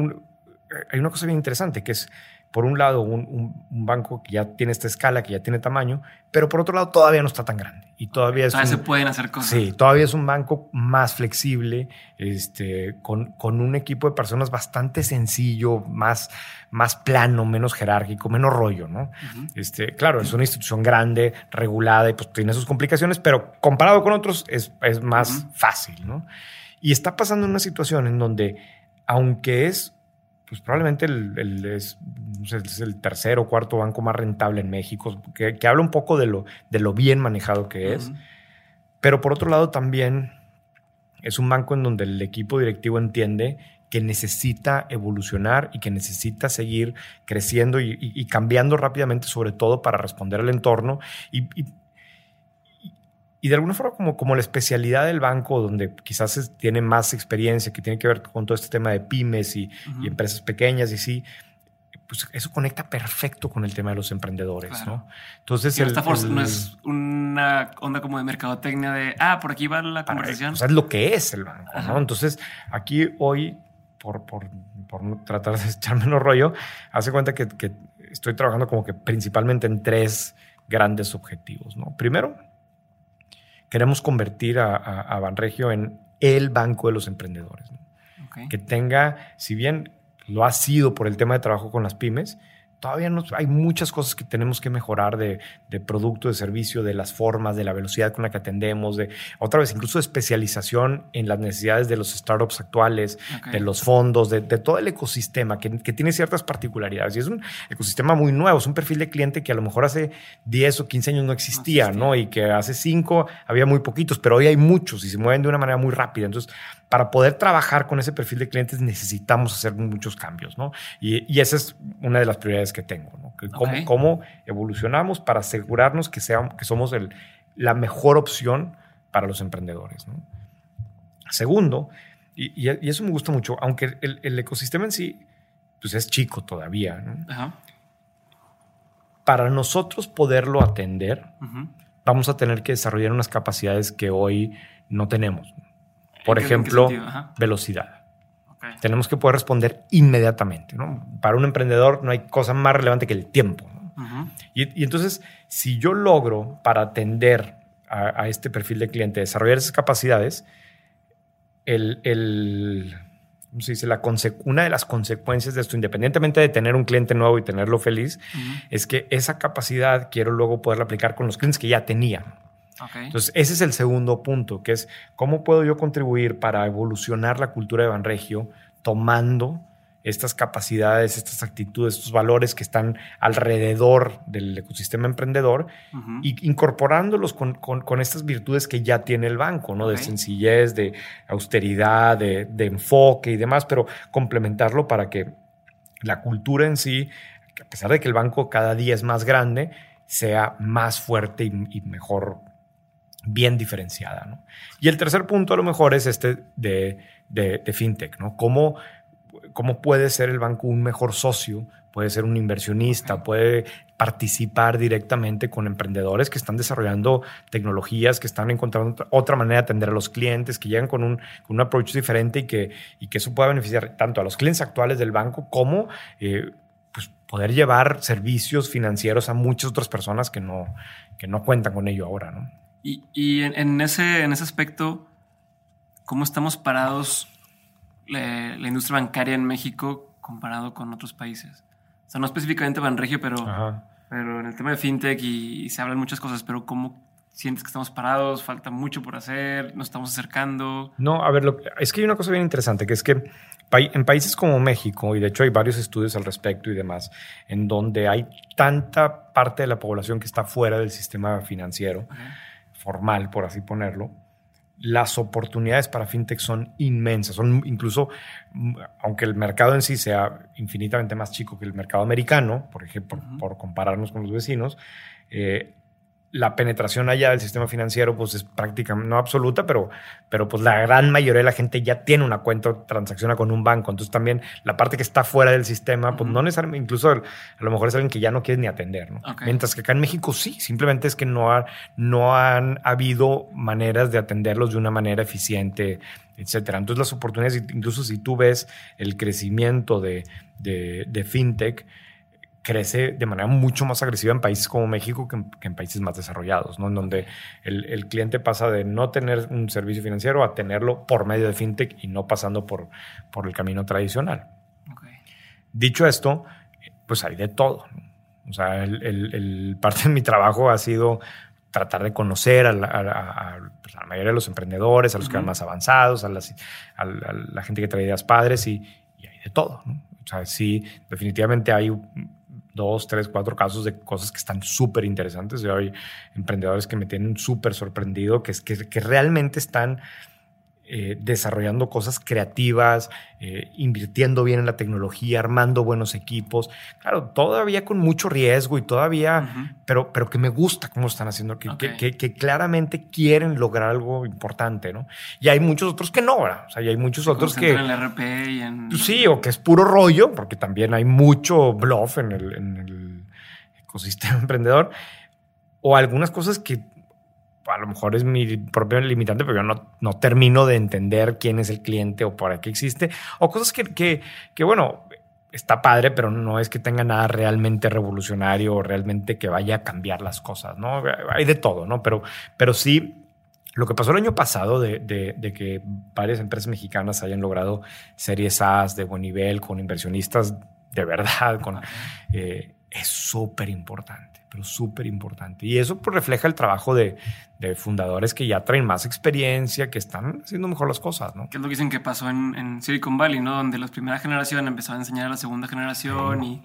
hay una cosa bien interesante que es, por un lado, un, banco que ya tiene esta escala, que ya tiene tamaño, pero por otro lado todavía no está tan grande. Y todavía, es se pueden hacer cosas. Sí, todavía es un banco más flexible, este, con, con un equipo de personas bastante sencillo, más, más plano, menos jerárquico, menos rollo, ¿no? este, claro, es una institución grande, regulada y pues tiene sus complicaciones, pero comparado con otros es, es más fácil, ¿no? Y está pasando una situación en donde aunque es pues probablemente el, es, el tercer o cuarto banco más rentable en México, que, habla un poco de lo, de lo bien manejado que es. Pero por otro lado también es un banco en donde el equipo directivo entiende que necesita evolucionar y que necesita seguir creciendo y, cambiando rápidamente, sobre todo para responder al entorno y, y de alguna forma como, como la especialidad del banco, donde quizás tiene más experiencia, que tiene que ver con todo este tema de pymes y, empresas pequeñas y sí, pues eso conecta perfecto con el tema de los emprendedores, ¿no? Entonces, el, no es una onda como de mercadotecnia de, ah, por aquí va la conversación. O sea, es lo que es el banco, ¿no? Entonces, aquí hoy, por, por, por tratar de echarme menos rollo, hace cuenta que, que estoy trabajando como que principalmente en tres grandes objetivos, ¿no? Primero, queremos convertir a, Banregio en el banco de los emprendedores. Que tenga, si bien lo ha sido por el tema de trabajo con las pymes, todavía no, hay muchas cosas que tenemos que mejorar de, producto, de servicio, de las formas, de la velocidad con la que atendemos, de otra vez, incluso de especialización en las necesidades de los startups actuales, de los fondos, de, todo el ecosistema que, tiene ciertas particularidades. Y es un ecosistema muy nuevo, es un perfil de cliente que a lo mejor hace 10 o 15 años no existía, no, Y que hace 5 había muy poquitos, pero hoy hay muchos y se mueven de una manera muy rápida. Entonces, para poder trabajar con ese perfil de clientes necesitamos hacer muchos cambios, ¿no? Y, esa es una de las prioridades que tengo, ¿no? cómo, evolucionamos para asegurarnos que, que somos el, la mejor opción para los emprendedores, ¿no? Segundo, y, eso me gusta mucho, aunque el, ecosistema en sí pues es chico todavía, ¿no? Para nosotros poderlo atender, vamos a tener que desarrollar unas capacidades que hoy no tenemos. Por ejemplo, velocidad. Tenemos que poder responder inmediatamente. Para un emprendedor no hay cosa más relevante que el tiempo. y, entonces, si yo logro para atender a, este perfil de cliente, desarrollar esas capacidades, el, el se dice? La una de las consecuencias de esto, independientemente de tener un cliente nuevo y tenerlo feliz, es que esa capacidad quiero luego poderla aplicar con los clientes que ya tenía. Entonces, ese es el segundo punto, que es cómo puedo yo contribuir para evolucionar la cultura de Banregio tomando estas capacidades, estas actitudes, estos valores que están alrededor del ecosistema emprendedor y incorporándolos con, estas virtudes que ya tiene el banco, ¿no? De sencillez, de austeridad, de, enfoque y demás, pero complementarlo para que la cultura en sí, a pesar de que el banco cada día es más grande, sea más fuerte y, mejor, bien diferenciada, Y el tercer punto a lo mejor es este de, de fintech, ¿no? Cómo cómo puede ser el banco un mejor socio, puede ser un inversionista, puede participar directamente con emprendedores que están desarrollando tecnologías, que están encontrando otra manera de atender a los clientes, que llegan con un, con un approach diferente y que, y que eso pueda beneficiar tanto a los clientes actuales del banco como eh, pues poder llevar servicios financieros a muchas otras personas que no, que no cuentan con ello ahora. ¿no? Y, en, ese, en ese aspecto, ¿cómo estamos parados la, industria bancaria en México comparado con otros países. O sea, no específicamente Banregio, pero, pero en el tema de fintech y, se hablan muchas cosas, pero ¿cómo sientes que estamos parados? ¿Falta mucho por hacer? ¿Nos estamos acercando? No, a ver, lo, es que hay una cosa bien interesante, que es que en países como México, y de hecho hay varios estudios al respecto y demás, en donde hay tanta parte de la población que está fuera del sistema financiero formal, por así ponerlo, las oportunidades para fintech son inmensas. Son incluso, mm, aunque el mercado en sí sea infinitamente más chico que el mercado americano, por ejemplo, por compararnos con los vecinos, eh, la penetración allá del sistema financiero pues es prácticamente no absoluta, pero, pero pues la gran mayoría de la gente ya tiene una cuenta transacciona con un banco. Entonces también la parte que está fuera del sistema, pues no necesariamente, incluso a lo mejor es alguien que ya no quiere ni atender. ¿no? Mientras que acá en México sí, simplemente es que no, ha, no han habido maneras de atenderlos de una manera eficiente, etcétera. Entonces las oportunidades, incluso si tú ves el crecimiento de, de, de fintech, crece de manera mucho más agresiva en países como México que en, países más desarrollados, ¿no? En donde el, cliente pasa de no tener un servicio financiero a tenerlo por medio de fintech y no pasando por, por el camino tradicional. Dicho esto, pues hay de todo. O sea, el, parte de mi trabajo ha sido tratar de conocer a la, pues, mayoría de los emprendedores, a los que van más avanzados, a, la gente que trae ideas padres y, y hay de todo. ¿no? O sea, sí, definitivamente hay dos, tres, cuatro casos de cosas que están súper interesantes. Hay emprendedores que me tienen súper sorprendido, que, que, que realmente están eh, desarrollando cosas creativas, eh, invirtiendo bien en la tecnología, armando buenos equipos. Claro, todavía con mucho riesgo y todavía, pero, pero que me gusta cómo están haciendo, que, que, claramente quieren lograr algo importante, ¿no? Y hay muchos otros que no, ¿verdad? O sea, y hay muchos otros que... En el RP y en... Sí, o que es puro rollo, porque también hay mucho bluff en el, en el ecosistema emprendedor, o algunas cosas que a lo mejor es mi propio limitante, pero yo no, no termino de entender quién es el cliente o para qué existe, o cosas que, que, que, bueno, está padre, pero no es que tenga nada realmente revolucionario o realmente que vaya a cambiar las cosas, ¿no? Hay de todo, ¿no? Pero, pero sí, lo que pasó el año pasado de, de, que varias empresas mexicanas hayan logrado series A de buen nivel con inversionistas de verdad, con, eh, es súper importante súper importante. Y eso pues, refleja el trabajo de, fundadores que ya traen más experiencia, que están haciendo mejor las cosas, ¿no? Que es lo que dicen que pasó en, Silicon Valley, ¿no? Donde la primera generación empezó a enseñar a la segunda generación y...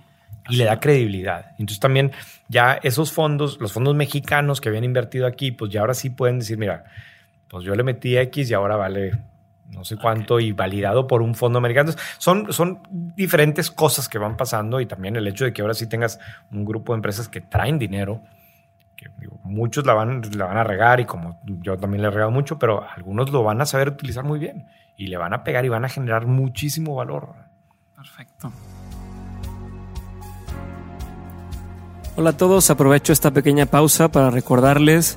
Y le da credibilidad. Entonces también ya esos fondos, los fondos mexicanos que habían invertido aquí, pues ya ahora sí pueden decir, mira, pues yo le metí X y ahora vale no sé cuánto y validado por un fondo americano. Son, son diferentes cosas que van pasando y también el hecho de que ahora sí tengas un grupo de empresas que traen dinero, que muchos la van, la van a regar y como yo también le he regado mucho, pero algunos lo van a saber utilizar muy bien y le van a pegar y van a generar muchísimo valor. Perfecto. Hola a todos, aprovecho esta pequeña pausa para recordarles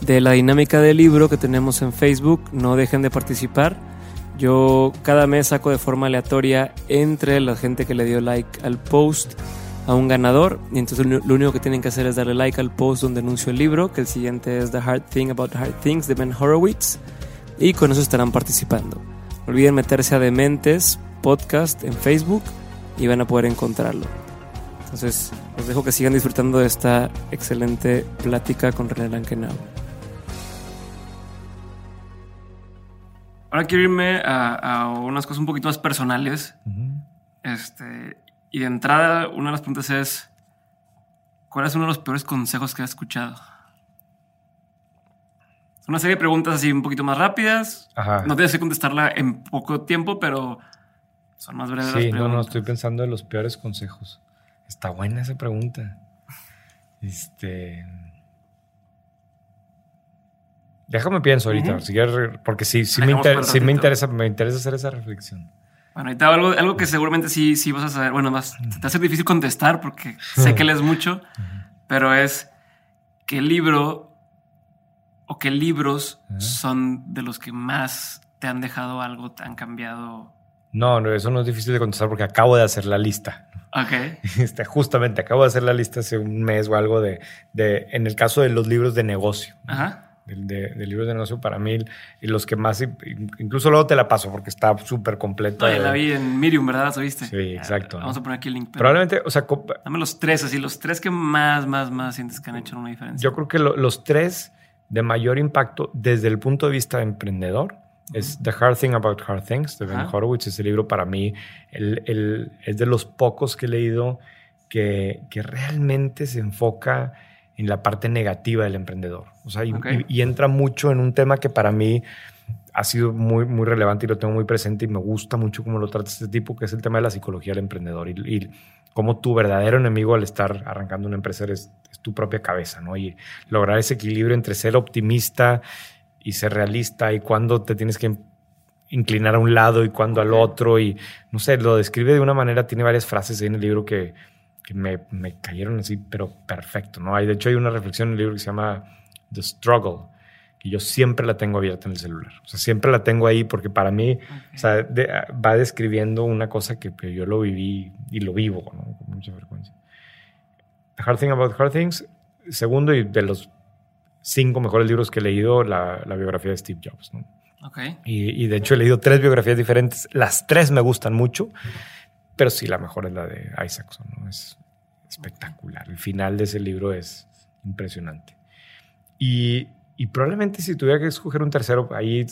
de la dinámica del libro que tenemos en Facebook. No dejen de participar. Yo cada mes saco de forma aleatoria entre la gente que le dio like al post a un ganador. Y entonces lo único que tienen que hacer es darle like al post donde anuncio el libro, que el siguiente es The Hard Thing About Hard Things de Ben Horowitz. Y con eso estarán participando. No olviden meterse a Dementes Podcast en Facebook y van a poder encontrarlo. Entonces, os dejo que sigan disfrutando de esta excelente plática con René Lankenau. Ahora quiero irme a, unas cosas un poquito más personales. Este, y de entrada, una de las preguntas es: ¿Cuál es uno de los peores consejos que has escuchado? Una serie de preguntas así un poquito más rápidas. No tienes que contestarla en poco tiempo, pero son más breves. Sí, no, no, estoy pensando en los peores consejos. Está buena esa pregunta. Este. Déjame pienso ahorita, porque sí, sí, me, me, interesa, me interesa hacer esa reflexión. Bueno, ahorita algo, algo que seguramente sí, sí vas a saber. Bueno, más te hace difícil contestar porque sé que lees mucho, pero es qué libro o qué libros son de los que más te han dejado algo, te han cambiado. No, no, eso no es difícil de contestar porque acabo de hacer la lista. Ok. Este, justamente acabo de hacer la lista hace un mes o algo de, de en el caso de los libros de negocio. Ajá de, de, libros de negocio para mí y los que más, incluso luego te la paso porque está súper completo. la vi en Medium, ¿verdad? ¿Lo viste? Sí, exacto. Vamos a poner aquí el link. Probablemente, o sea, dame los tres, así, los tres que más, más, más sientes que han hecho una diferencia. Yo creo que los tres de mayor impacto desde el punto de vista de emprendedor es The Hard Thing About Hard Things de Ben Horowitz. Ese libro para mí el, el, es de los pocos que he leído que, que realmente se enfoca en la parte negativa del emprendedor. O sea, y, entra mucho en un tema que para mí ha sido muy, muy relevante y lo tengo muy presente y me gusta mucho cómo lo trata este tipo, que es el tema de la psicología del emprendedor y, y cómo tu verdadero enemigo al estar arrancando una empresa es, tu propia cabeza, ¿no? Y lograr ese equilibrio entre ser optimista y ser realista y cuando te tienes que inclinar a un lado y cuando al otro y no sé, lo describe de una manera, tiene varias frases en el libro que, que me, me, cayeron así, pero perfecto, ¿no? Hay, de hecho, hay una reflexión en el libro que se llama The Struggle, que yo siempre la tengo abierta en el celular. O sea, siempre la tengo ahí porque para mí o sea, va describiendo una cosa que, yo lo viví y lo vivo ¿no? con mucha frecuencia. The Hard Thing About Hard Things, segundo y de los cinco mejores libros que he leído, la, la biografía de Steve Jobs. ¿no? Okay. Y, y, de hecho he leído tres biografías diferentes. Las tres me gustan mucho. Pero sí, la mejor es la de Isaacson, ¿no? Es espectacular. El final de ese libro es impresionante. Y, probablemente si tuviera que escoger un tercero, ahí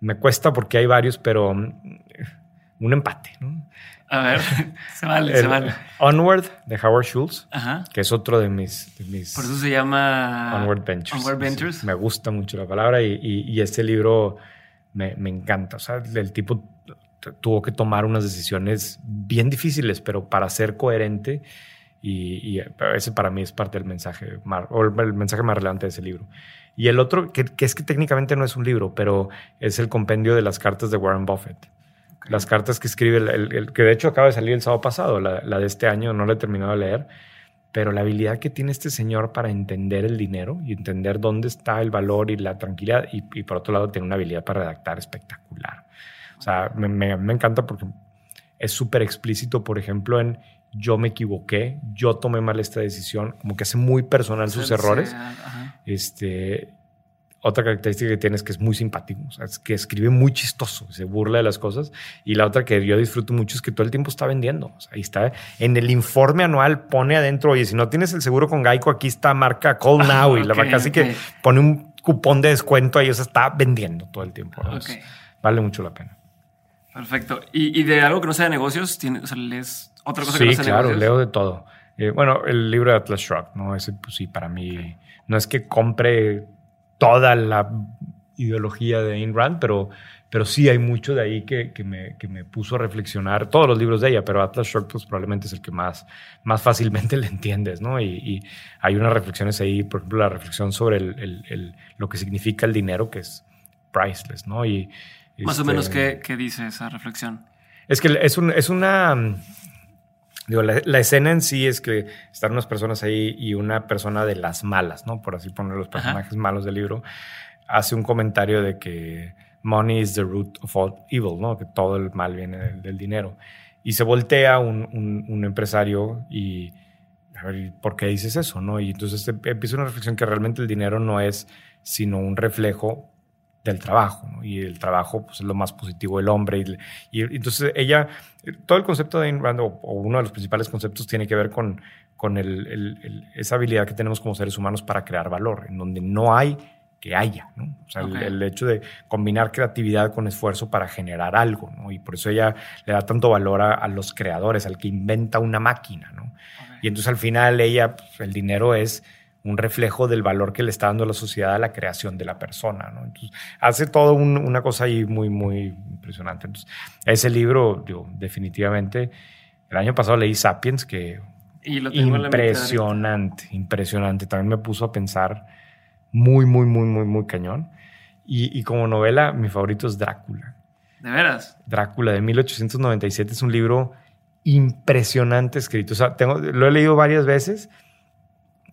me cuesta porque hay varios, pero mm, un empate, ¿no? A ver, se vale, se vale. Onward de Howard Schultz, que es otro de mis, Por eso se llama Onward Ventures. Onward Ventures. me gusta mucho la palabra y, y, este libro me, me, encanta. O sea, el tipo tuvo que tomar unas decisiones bien difíciles, pero para ser coherente. Y, ese para mí es parte del mensaje, o el mensaje más relevante de ese libro. Y el otro, que, es que técnicamente no es un libro, pero es el compendio de las cartas de Warren Buffett. Las cartas que escribe, el, que de hecho acaba de salir el sábado pasado, la, la, de este año, no la he terminado de leer, pero la habilidad que tiene este señor para entender el dinero y entender dónde está el valor y la tranquilidad, y, y por otro lado tiene una habilidad para redactar espectacular. O sea, me, me, encanta porque es súper explícito, por ejemplo, en yo me equivoqué, yo tomé mal esta decisión, como que hace muy personal sus errores. Este, otra característica que tiene es que es muy simpático, o sea, es que escribe muy chistoso, se burla de las cosas. Y la otra que yo disfruto mucho es que todo el tiempo está vendiendo. O sea, ahí está, en el informe anual pone adentro, oye, si no tienes el seguro con Geico, aquí está marca Call Now y la marca así que pone un cupón de descuento ahí, o sea, está vendiendo todo el tiempo. vale mucho la pena. Perfecto. ¿Y, de algo que no sea de negocios, ¿tienes, o sea, lees otra cosa que no sea de negocios? Sí, claro, leo de todo. Eh, bueno, el libro de Atlas Shrugged, ¿no? Ese, pues sí, para mí, no es que compre toda la ideología de Ayn Rand, pero, pero sí hay mucho de ahí que, que, me, que, me, puso a reflexionar, todos los libros de ella, pero Atlas Shrugged pues probablemente es el que más, más fácilmente le entiendes, ¿no? Y, y hay unas reflexiones ahí, por ejemplo, la reflexión sobre el, el, el, lo que significa el dinero, que es priceless, ¿no? Y, más o menos, este, ¿qué, dice esa reflexión? Es que es, es una... Digo, la, escena en sí es que están unas personas ahí y una persona de las malas, ¿no? Por así poner los personajes malos del libro, hace un comentario de que money is the root of all evil, ¿no? Que todo el mal viene del, dinero. Y se voltea un, un, empresario y, a ver, ¿por qué dices eso, no? Y entonces empieza una reflexión que realmente el dinero no es sino un reflejo del trabajo, y el trabajo pues, es lo más positivo del hombre. Y, entonces ella, todo el concepto de Ayn Rand, o, uno de los principales conceptos, tiene que ver con, con esa habilidad que tenemos como seres humanos para crear valor, en donde no hay que haya, ¿no? O sea, el, hecho de combinar creatividad con esfuerzo para generar algo, ¿no? Y por eso ella le da tanto valor a, los creadores, al que inventa una máquina, ¿no? Y entonces al final ella, pues, el dinero es un reflejo del valor que le está dando la sociedad a la creación de la persona, ¿no? Entonces hace todo una cosa ahí muy, muy impresionante. Entonces, ese libro, digo, definitivamente, el año pasado leí Sapiens, que y lo impresionante, impresionante. También me puso a pensar muy, muy, muy, muy, muy cañón. Y, como novela, mi favorito es Drácula. ¿De veras? Drácula de 1897 es un libro impresionante escrito. O sea, tengo, lo he leído varias veces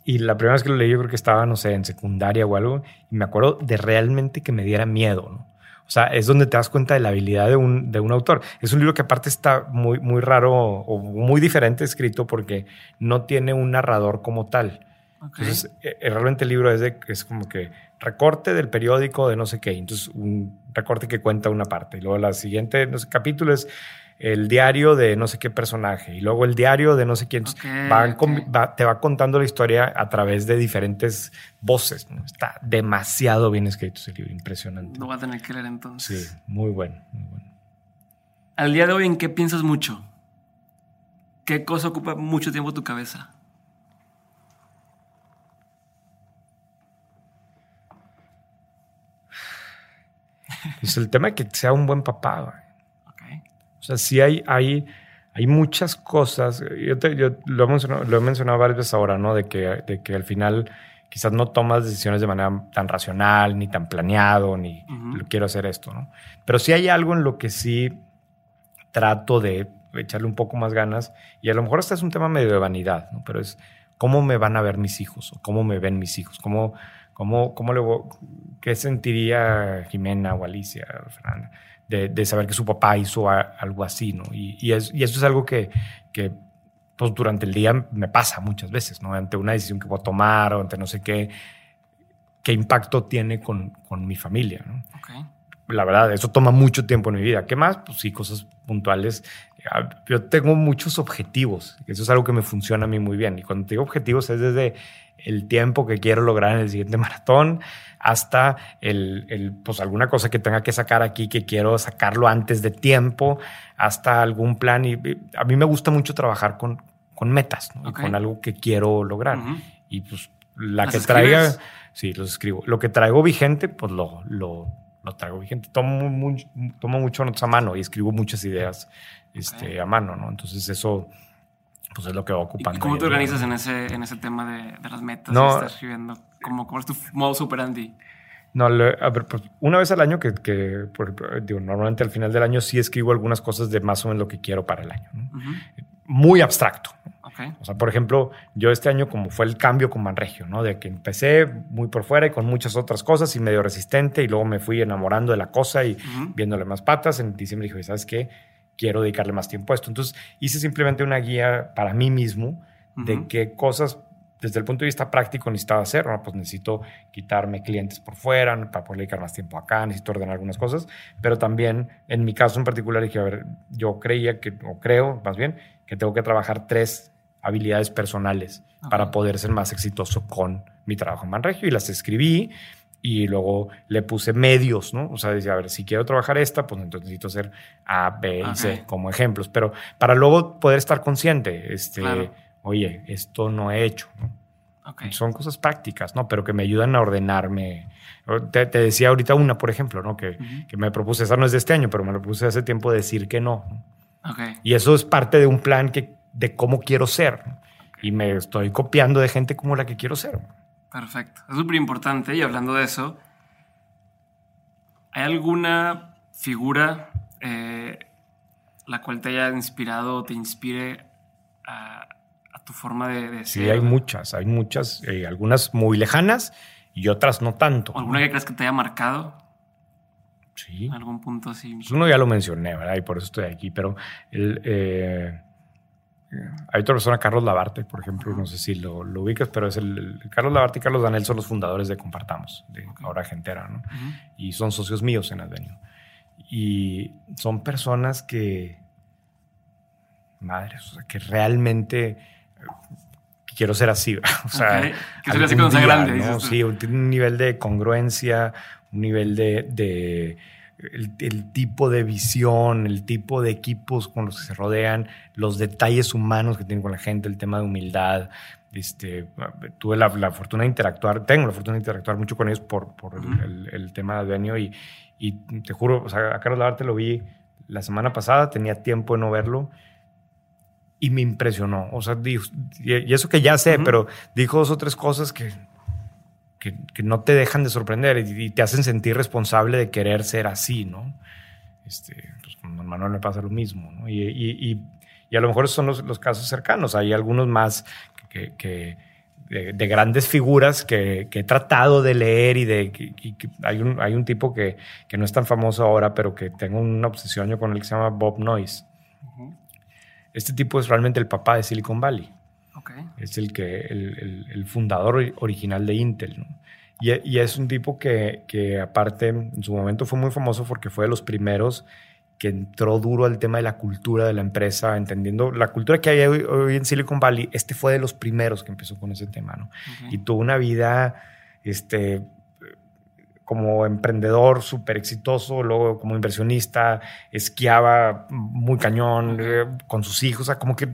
y la primera vez que lo leí yo creo que estaba, no sé, en secundaria o algo y me acuerdo de realmente que me diera miedo, ¿no? O sea, es donde te das cuenta de la habilidad de un, de un autor. Es un libro que aparte está muy, muy raro o muy diferente escrito porque no tiene un narrador como tal. Entonces, eh, eh, realmente el libro es, de, es como que recorte del periódico de no sé qué. Entonces, un recorte que cuenta una parte. Y luego la siguiente no sé, capítulo es el diario de no sé qué personaje. Y luego el diario de no sé quién. te va contando la historia a través de diferentes voces. Está demasiado bien escrito ese libro. Impresionante. Lo va a tener que leer entonces. Sí, muy bueno, muy bueno. Al día de hoy, ¿en qué piensas mucho? ¿Qué cosa ocupa mucho tiempo tu cabeza? Pues el tema de que sea un buen papá. O sea, sí hay, hay, hay muchas cosas. Yo, lo, he mencionado, lo, he mencionado, varias veces ahora, ¿no? De que, de que al final quizás no tomas decisiones de manera tan racional, ni tan planeado, ni quiero hacer esto, ¿no? Pero sí hay algo en lo que sí trato de echarle un poco más ganas. Y a lo mejor este es un tema medio de vanidad, ¿no? Pero es cómo me van a ver mis hijos o cómo me ven mis hijos, cómo ¿Cómo, cómo le, ¿Qué sentiría Jimena o Alicia o Fernanda de, de, saber que su papá hizo algo así? ¿no? Y, y, eso es algo que, que pues, durante el día me pasa muchas veces, ¿no? ante una decisión que voy a tomar o ante no sé qué, qué impacto tiene con, con mi familia. ¿no? La verdad, eso toma mucho tiempo en mi vida. ¿Qué más? Pues sí, cosas puntuales. Ah, yo tengo muchos objetivos. Eso es algo que me funciona a mí muy bien. Y cuando digo objetivos es desde el tiempo que quiero lograr en el siguiente maratón, hasta el, pues alguna cosa que tenga que sacar aquí que quiero sacarlo antes de tiempo, hasta algún plan. Y, a mí me gusta mucho trabajar con, con metas, con algo que quiero lograr. Y pues la que traiga, sí, los escribo. Lo que traigo vigente, pues lo, lo, lo traigo vigente. Tomo, tomo mucho notas a mano y escribo muchas ideas este, a mano, ¿no? Entonces eso pues es lo que va ocupando. ¿Cómo te organizas en ese, en ese tema de, de las metas? No, estás escribiendo? ¿Cómo, ¿Cómo, es tu modo superandi? No, a ver, pues una vez al año que, que digo, normalmente al final del año sí escribo algunas cosas de más o menos lo que quiero para el año. Muy abstracto. Okay. O sea, por ejemplo, yo este año como fue el cambio con Manregio, ¿no? De que empecé muy por fuera y con muchas otras cosas y medio resistente y luego me fui enamorando de la cosa y viéndole más patas. En diciembre dije, ¿sabes qué? Quiero dedicarle más tiempo a esto. Entonces hice simplemente una guía para mí mismo de qué cosas desde el punto de vista práctico necesitaba hacer. ¿no? Pues necesito quitarme clientes por fuera para poder dedicar más tiempo acá, necesito ordenar algunas cosas, pero también en mi caso en particular dije, a ver, yo creía que, o creo más bien, que tengo que trabajar tres habilidades personales para poder ser más exitoso con mi trabajo en Manregio y las escribí y luego le puse medios, ¿no? O sea, decía, a ver, si quiero trabajar esta, pues entonces necesito hacer A, B y C como ejemplos, pero para luego poder estar consciente, este, oye, esto no he hecho, ¿no? Son cosas prácticas, ¿no? Pero que me ayudan a ordenarme. Te, decía ahorita una, por ejemplo, ¿no? Que, que, me propuse, esa no es de este año, pero me lo puse hace tiempo decir que no. Y eso es parte de un plan que, de cómo quiero ser. Y me estoy copiando de gente como la que quiero ser. Perfecto. Es súper importante. Y hablando de eso, ¿hay alguna figura eh, la cual te haya inspirado o te inspire a, tu forma de, ser? Sí, hay muchas. Hay muchas. Eh, algunas muy lejanas y otras no tanto. ¿Alguna que creas que te haya marcado? Sí. algún punto así. Pues uno ya lo mencioné, ¿verdad? Y por eso estoy aquí. Pero el. Eh, hay otra persona, Carlos Lavarte, por ejemplo, no sé si lo, ubicas, pero es el, Carlos Lavarte y Carlos Danel son los fundadores de Compartamos, de Ahora Gentera, ¿no? Y son socios míos en Advenio. Y son personas que, madres, o sea, que realmente quiero ser así. O sea, Ok. Que sería así cuando sea grande, ¿no? Sí, un nivel de congruencia, un nivel de, de- el, el tipo de visión, el tipo de equipos con los que se rodean, los detalles humanos que tienen con la gente, el tema de humildad. Este, tuve la, la fortuna de interactuar, tengo la fortuna de interactuar mucho con ellos por, por el- Ujú. el, el tema de Advenio y, y te juro, o sea, a Carlos Lavarte lo vi la semana pasada, tenía tiempo de no verlo y me impresionó. O sea, dijo- y eso que ya sé, pero dijo dos o tres cosas que, que, que no te dejan de sorprender y, y te hacen sentir responsable de querer ser así, ¿no? Este, pues con Don Manuel me pasa lo mismo, ¿no? Y, y- y- y a lo mejor son los, los casos cercanos. Hay algunos más que, que- de, de grandes figuras que, que he tratado de leer y de que- y que hay, un, hay un tipo que, que no es tan famoso ahora, pero que tengo una obsesión yo con él que se llama Bob Noyce. Este tipo es realmente el papá de Silicon Valley. Es el, que, el, el- el fundador ori- original de Intel. ¿no? Y, y es un tipo que, que aparte en su momento fue muy famoso porque fue de los primeros que entró duro al tema de la cultura de la empresa, entendiendo la cultura que hay hoy, hoy en Silicon Valley. Este fue de los primeros que empezó con ese tema. ¿no? y tuvo una vida este, como emprendedor súper exitoso, luego como inversionista, esquiaba muy cañón eh, con sus hijos, o sea, como que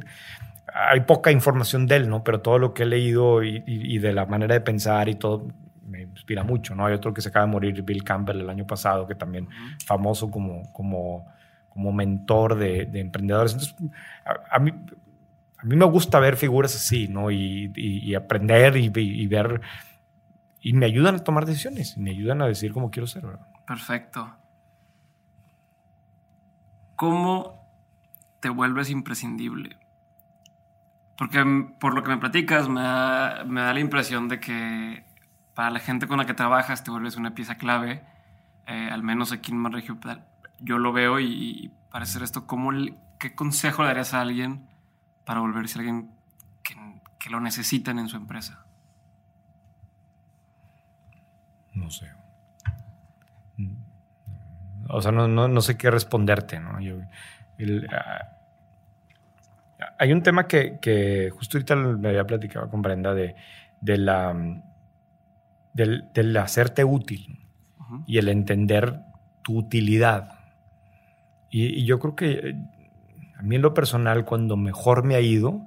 hay poca información de él, ¿no? Pero todo lo que he leído y, y- y de la manera de pensar y todo me inspira mucho, ¿no? Hay otro que se acaba de morir, Bill Campbell, el año pasado, que también famoso como, como, como mentor de, de emprendedores. Entonces, a, a mí, a mí me gusta ver figuras así, ¿no? Y, y- aprender y, ver. Y me ayudan a tomar decisiones, y me ayudan a decir cómo quiero ser, ¿verdad? Perfecto. ¿Cómo te vuelves imprescindible? Porque mm, por lo que me platicas, me da, me da la impresión de que para la gente con la que trabajas te vuelves una pieza clave, eh, al menos aquí en Manregio. Yo lo veo y, parece ser esto. ¿Cómo, ¿Qué consejo darías a alguien para volverse alguien que, lo necesitan en su empresa? No sé. O sea, no, no, no sé qué responderte, ¿no? Yo, el, ah, hay un tema que, que justo ahorita me había platicado con Brenda de, de la, del, del hacerte útil y el entender tu utilidad. Y, y yo creo que a mí en lo personal, cuando mejor me ha ido,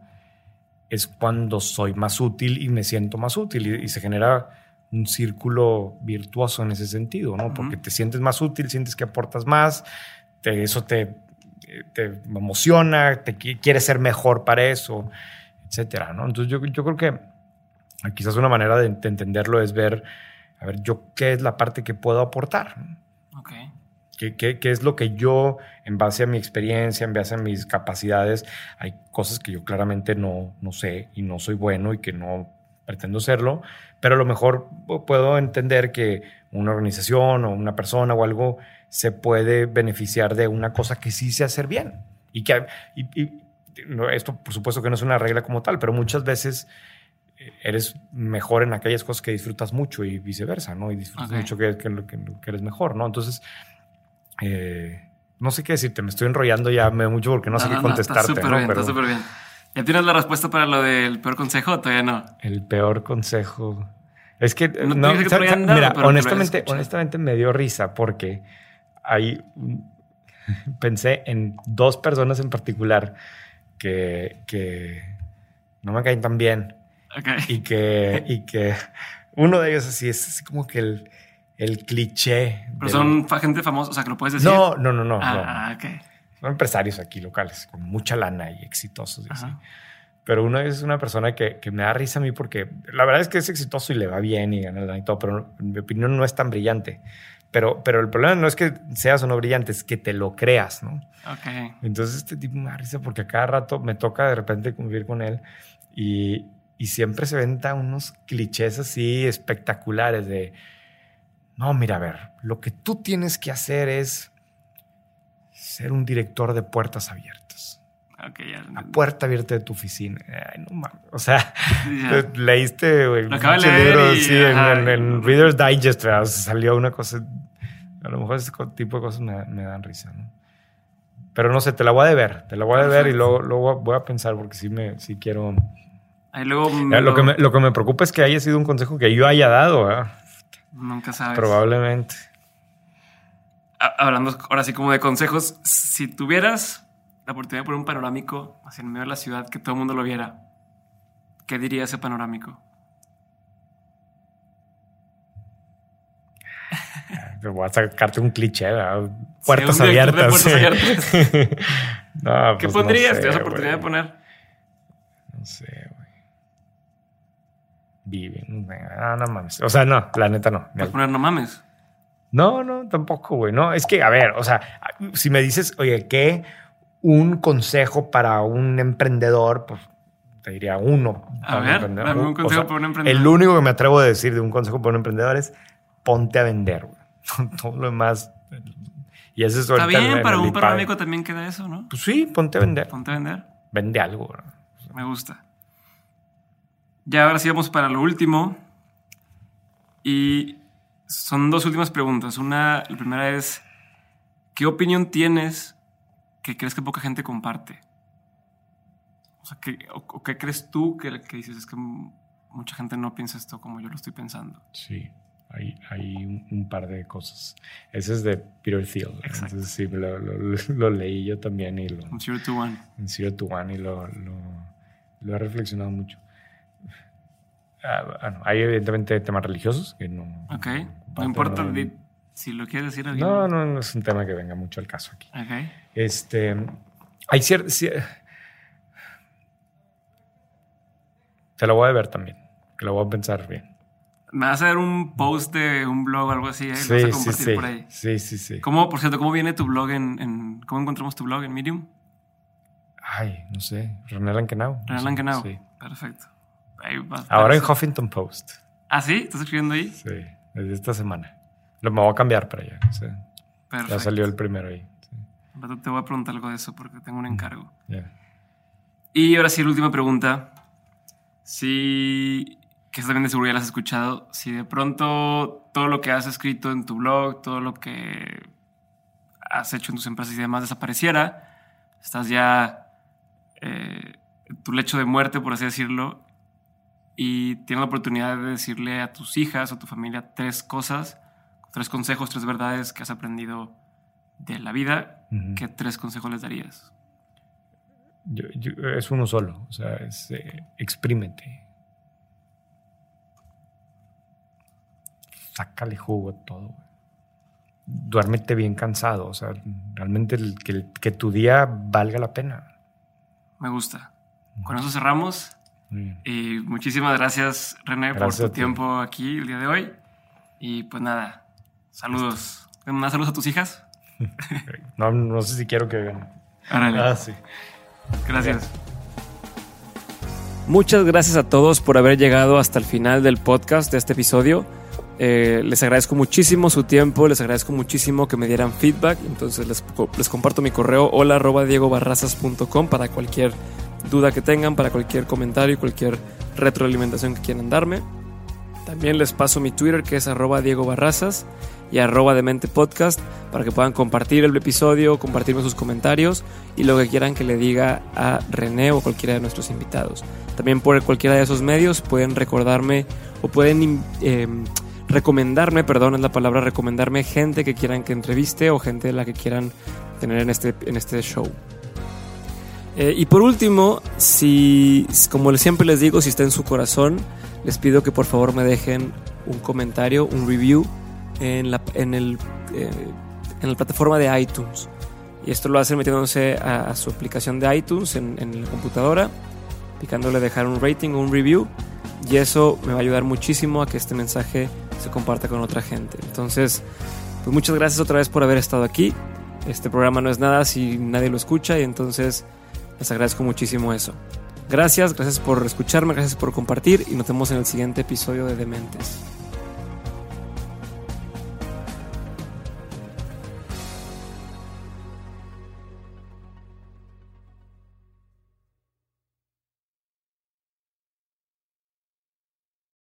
es cuando soy más útil y me siento más útil y, y se genera un círculo virtuoso en ese sentido, ¿no? Porque te sientes más útil, sientes que aportas más, te- eso te, te emociona, te qui- quieres ser mejor para eso, etcétera, ¿no? Entonces yo, yo creo que quizás una manera de, de entenderlo es ver, a ver, yo qué es la parte que puedo aportar. Ok. ¿Qué, qué, qué es lo que yo, en base a mi experiencia, en base a mis capacidades, hay cosas que yo claramente no, no sé y no soy bueno y que no pretendo serlo, pero a lo mejor pu- puedo entender que una organización o una persona o algo se puede beneficiar de una cosa que sí sé hacer bien. Y que y- y- no, esto, por supuesto, que no es una regla como tal, pero muchas veces eh, eres mejor en aquellas cosas que disfrutas mucho y viceversa, ¿no? Y disfrutas Ok. mucho que, que, que, eres mejor, ¿no? Entonces, eh, no sé qué decirte, me estoy enrollando ya me mucho porque no, sé qué Está contestarte, súper ¿no? bien, Pero está súper bien. ¿Ya tienes la respuesta para lo del peor consejo o todavía no? el peor consejo. Es que, No mira, honestamente, honestamente me dio risa porque hay, pensé en dos personas en particular que, que no me caen tan bien Ok. y que, y que uno de ellos así es así como que el, el cliché. Pero son fa- gente famosa, o sea, que lo puedes decir. No, no, no, no. no. Ah, ah, ok. Son empresarios aquí locales con mucha lana y exitosos. Y así. Pero uno es una persona que, que me da risa a mí porque la verdad es que es exitoso y le va bien y gana lana y todo, pero en mi opinión no es tan brillante. Pero, pero el problema no es que seas o no brillante, es que te lo creas, ¿no? Ok. Entonces este tipo me da risa porque a cada rato me toca de repente convivir con él y, y siempre se venta unos clichés así espectaculares de, no, mira, a ver, lo que tú tienes que hacer es ser un director de puertas abiertas. Ok, ya. La puerta abierta de tu oficina. Ay, no mames. O sea, Ya. leíste güey, Lo acabo de leer y, sí, en, ajá, en- en y- Reader's Digest ¿verdad? salió una cosa. A lo mejor ese tipo de cosas me, me dan risa, ¿no? Pero no sé, te la voy a deber, te la voy a deber y luego, luego voy a pensar porque sí, me, sí quiero Ahí luego Eh, me Lo, lo- que me, lo que me preocupa es que haya sido un consejo que yo haya dado, ¿verdad? Nunca sabes. Probablemente. Ha- Hablando ahora sí como de consejos, si tuvieras la oportunidad de poner un panorámico hacia el medio de la ciudad, que todo el mundo lo viera, ¿qué diría ese panorámico? Te voy a sacarte un cliché, ¿verdad? Puertas abiertas. puertas sí. no, ¿Qué pues no pondrías? sé, Tienes oportunidad güey. de poner. No sé, güey. Viven. Ah, no mames. O sea, no, la neta no. Puedes poner no mames. No, no, tampoco, güey. No, es que, a ver, o sea, si me dices, oye, ¿qué un consejo para un emprendedor? Pues te diría uno. A un ver, dame un O consejo sea, para un emprendedor. El único que me atrevo a decir de un consejo para un emprendedor es ponte a vender, güey. Todo lo demás. Y eso es Está bien, en para un IPAD. panorámico también queda eso, ¿no? Pues sí, ponte a vender. Ponte a vender. Vende algo. Me gusta. Ya ahora sí vamos para lo último. Y son dos últimas preguntas. Una, la primera es, ¿qué opinión tienes que crees que poca gente comparte? O sea, ¿qué, o, o qué crees tú que, que dices? Es que mucha gente no piensa esto como yo lo estoy pensando. Sí, hay, hay un, un par de cosas. Ese es de Peter Thiel. Exacto. Entonces sí, lo, lo- lo leí yo también y lo, From zero to one. en Zero to One y lo, lo, he reflexionado mucho. Ah, bueno, hay evidentemente temas religiosos que no... Ok. no importa no- si lo quieres decir alguien. No, no, no es un tema que venga mucho al caso aquí. Ok. Este, hay cierto... te lo voy a ver también, que lo voy a pensar bien. Me vas a ver un post de un blog o algo así, ¿eh? Lo vas a Sí, sí, compartir sí. por ahí. Sí, sí, sí. ¿Cómo, por cierto, cómo viene tu blog en, en- ¿Cómo encontramos tu blog en Medium? Ay, no sé. René Lankenau. no René sé, Lankenau. Sí. Perfecto. Ahí va- Ahora en Huffington Post. ¿Ah, sí? ¿Estás escribiendo ahí? Sí, desde esta semana. Lo me voy a cambiar para allá. Perfecto. ya salió el primero ahí. Sí, Te voy a preguntar algo de eso porque tengo un encargo. ya. Y ahora sí, la última pregunta. Si, que esta también de seguro ya la has escuchado, si de pronto todo lo que has escrito en tu blog, todo lo que has hecho en tus empresas y demás desapareciera, estás ya eh, en tu lecho de muerte, por así decirlo, y tienes la oportunidad de decirle a tus hijas o a tu familia tres cosas, tres consejos, tres verdades que has aprendido de la vida. ¿qué tres consejos les darías? Yo- yo- es uno solo. O sea, es eh, exprímete. Sácale jugo a todo. Duérmete bien cansado. O sea, realmente el- que, tu día valga la pena. Me gusta. Con eso cerramos. Y muchísimas gracias, René, Gracias por tu ti. tiempo aquí el día de hoy. Y pues nada, saludos. ¿Más saludos a tus hijas? No, no sé si quiero que vean. Ah, sí. gracias. Muchas gracias a todos por haber llegado hasta el final del podcast de este episodio. Eh, les agradezco muchísimo su tiempo, les agradezco muchísimo que me dieran feedback. Entonces les, les comparto mi correo hola arroba diegobarrazas.com para cualquier duda que tengan, para cualquier comentario y cualquier retroalimentación que quieran darme. También les paso mi Twitter que es arroba Diego Barrazas y arroba Demente Podcast para que puedan compartir el episodio, compartirme sus comentarios y lo que quieran que le diga a René o cualquiera de nuestros invitados. También por cualquiera de esos medios pueden recordarme o pueden eh, recomendarme, perdón, es la palabra recomendarme gente que quieran que entreviste o gente de la que quieran tener en este, en este show. Eh, y por último, si, como siempre les digo, si está en su corazón, les pido que por favor me dejen un comentario, un review en la, en el, eh, en la plataforma de iTunes. Y esto lo hacen metiéndose a, a su aplicación de iTunes en, en la computadora, picándole dejar un rating o un review. Y eso me va a ayudar muchísimo a que este mensaje se comparta con otra gente. Entonces, pues muchas gracias otra vez por haber estado aquí. Este programa no es nada si nadie lo escucha y entonces les agradezco muchísimo eso. Gracias, gracias por escucharme, gracias por compartir y nos vemos en el siguiente episodio de Dementes.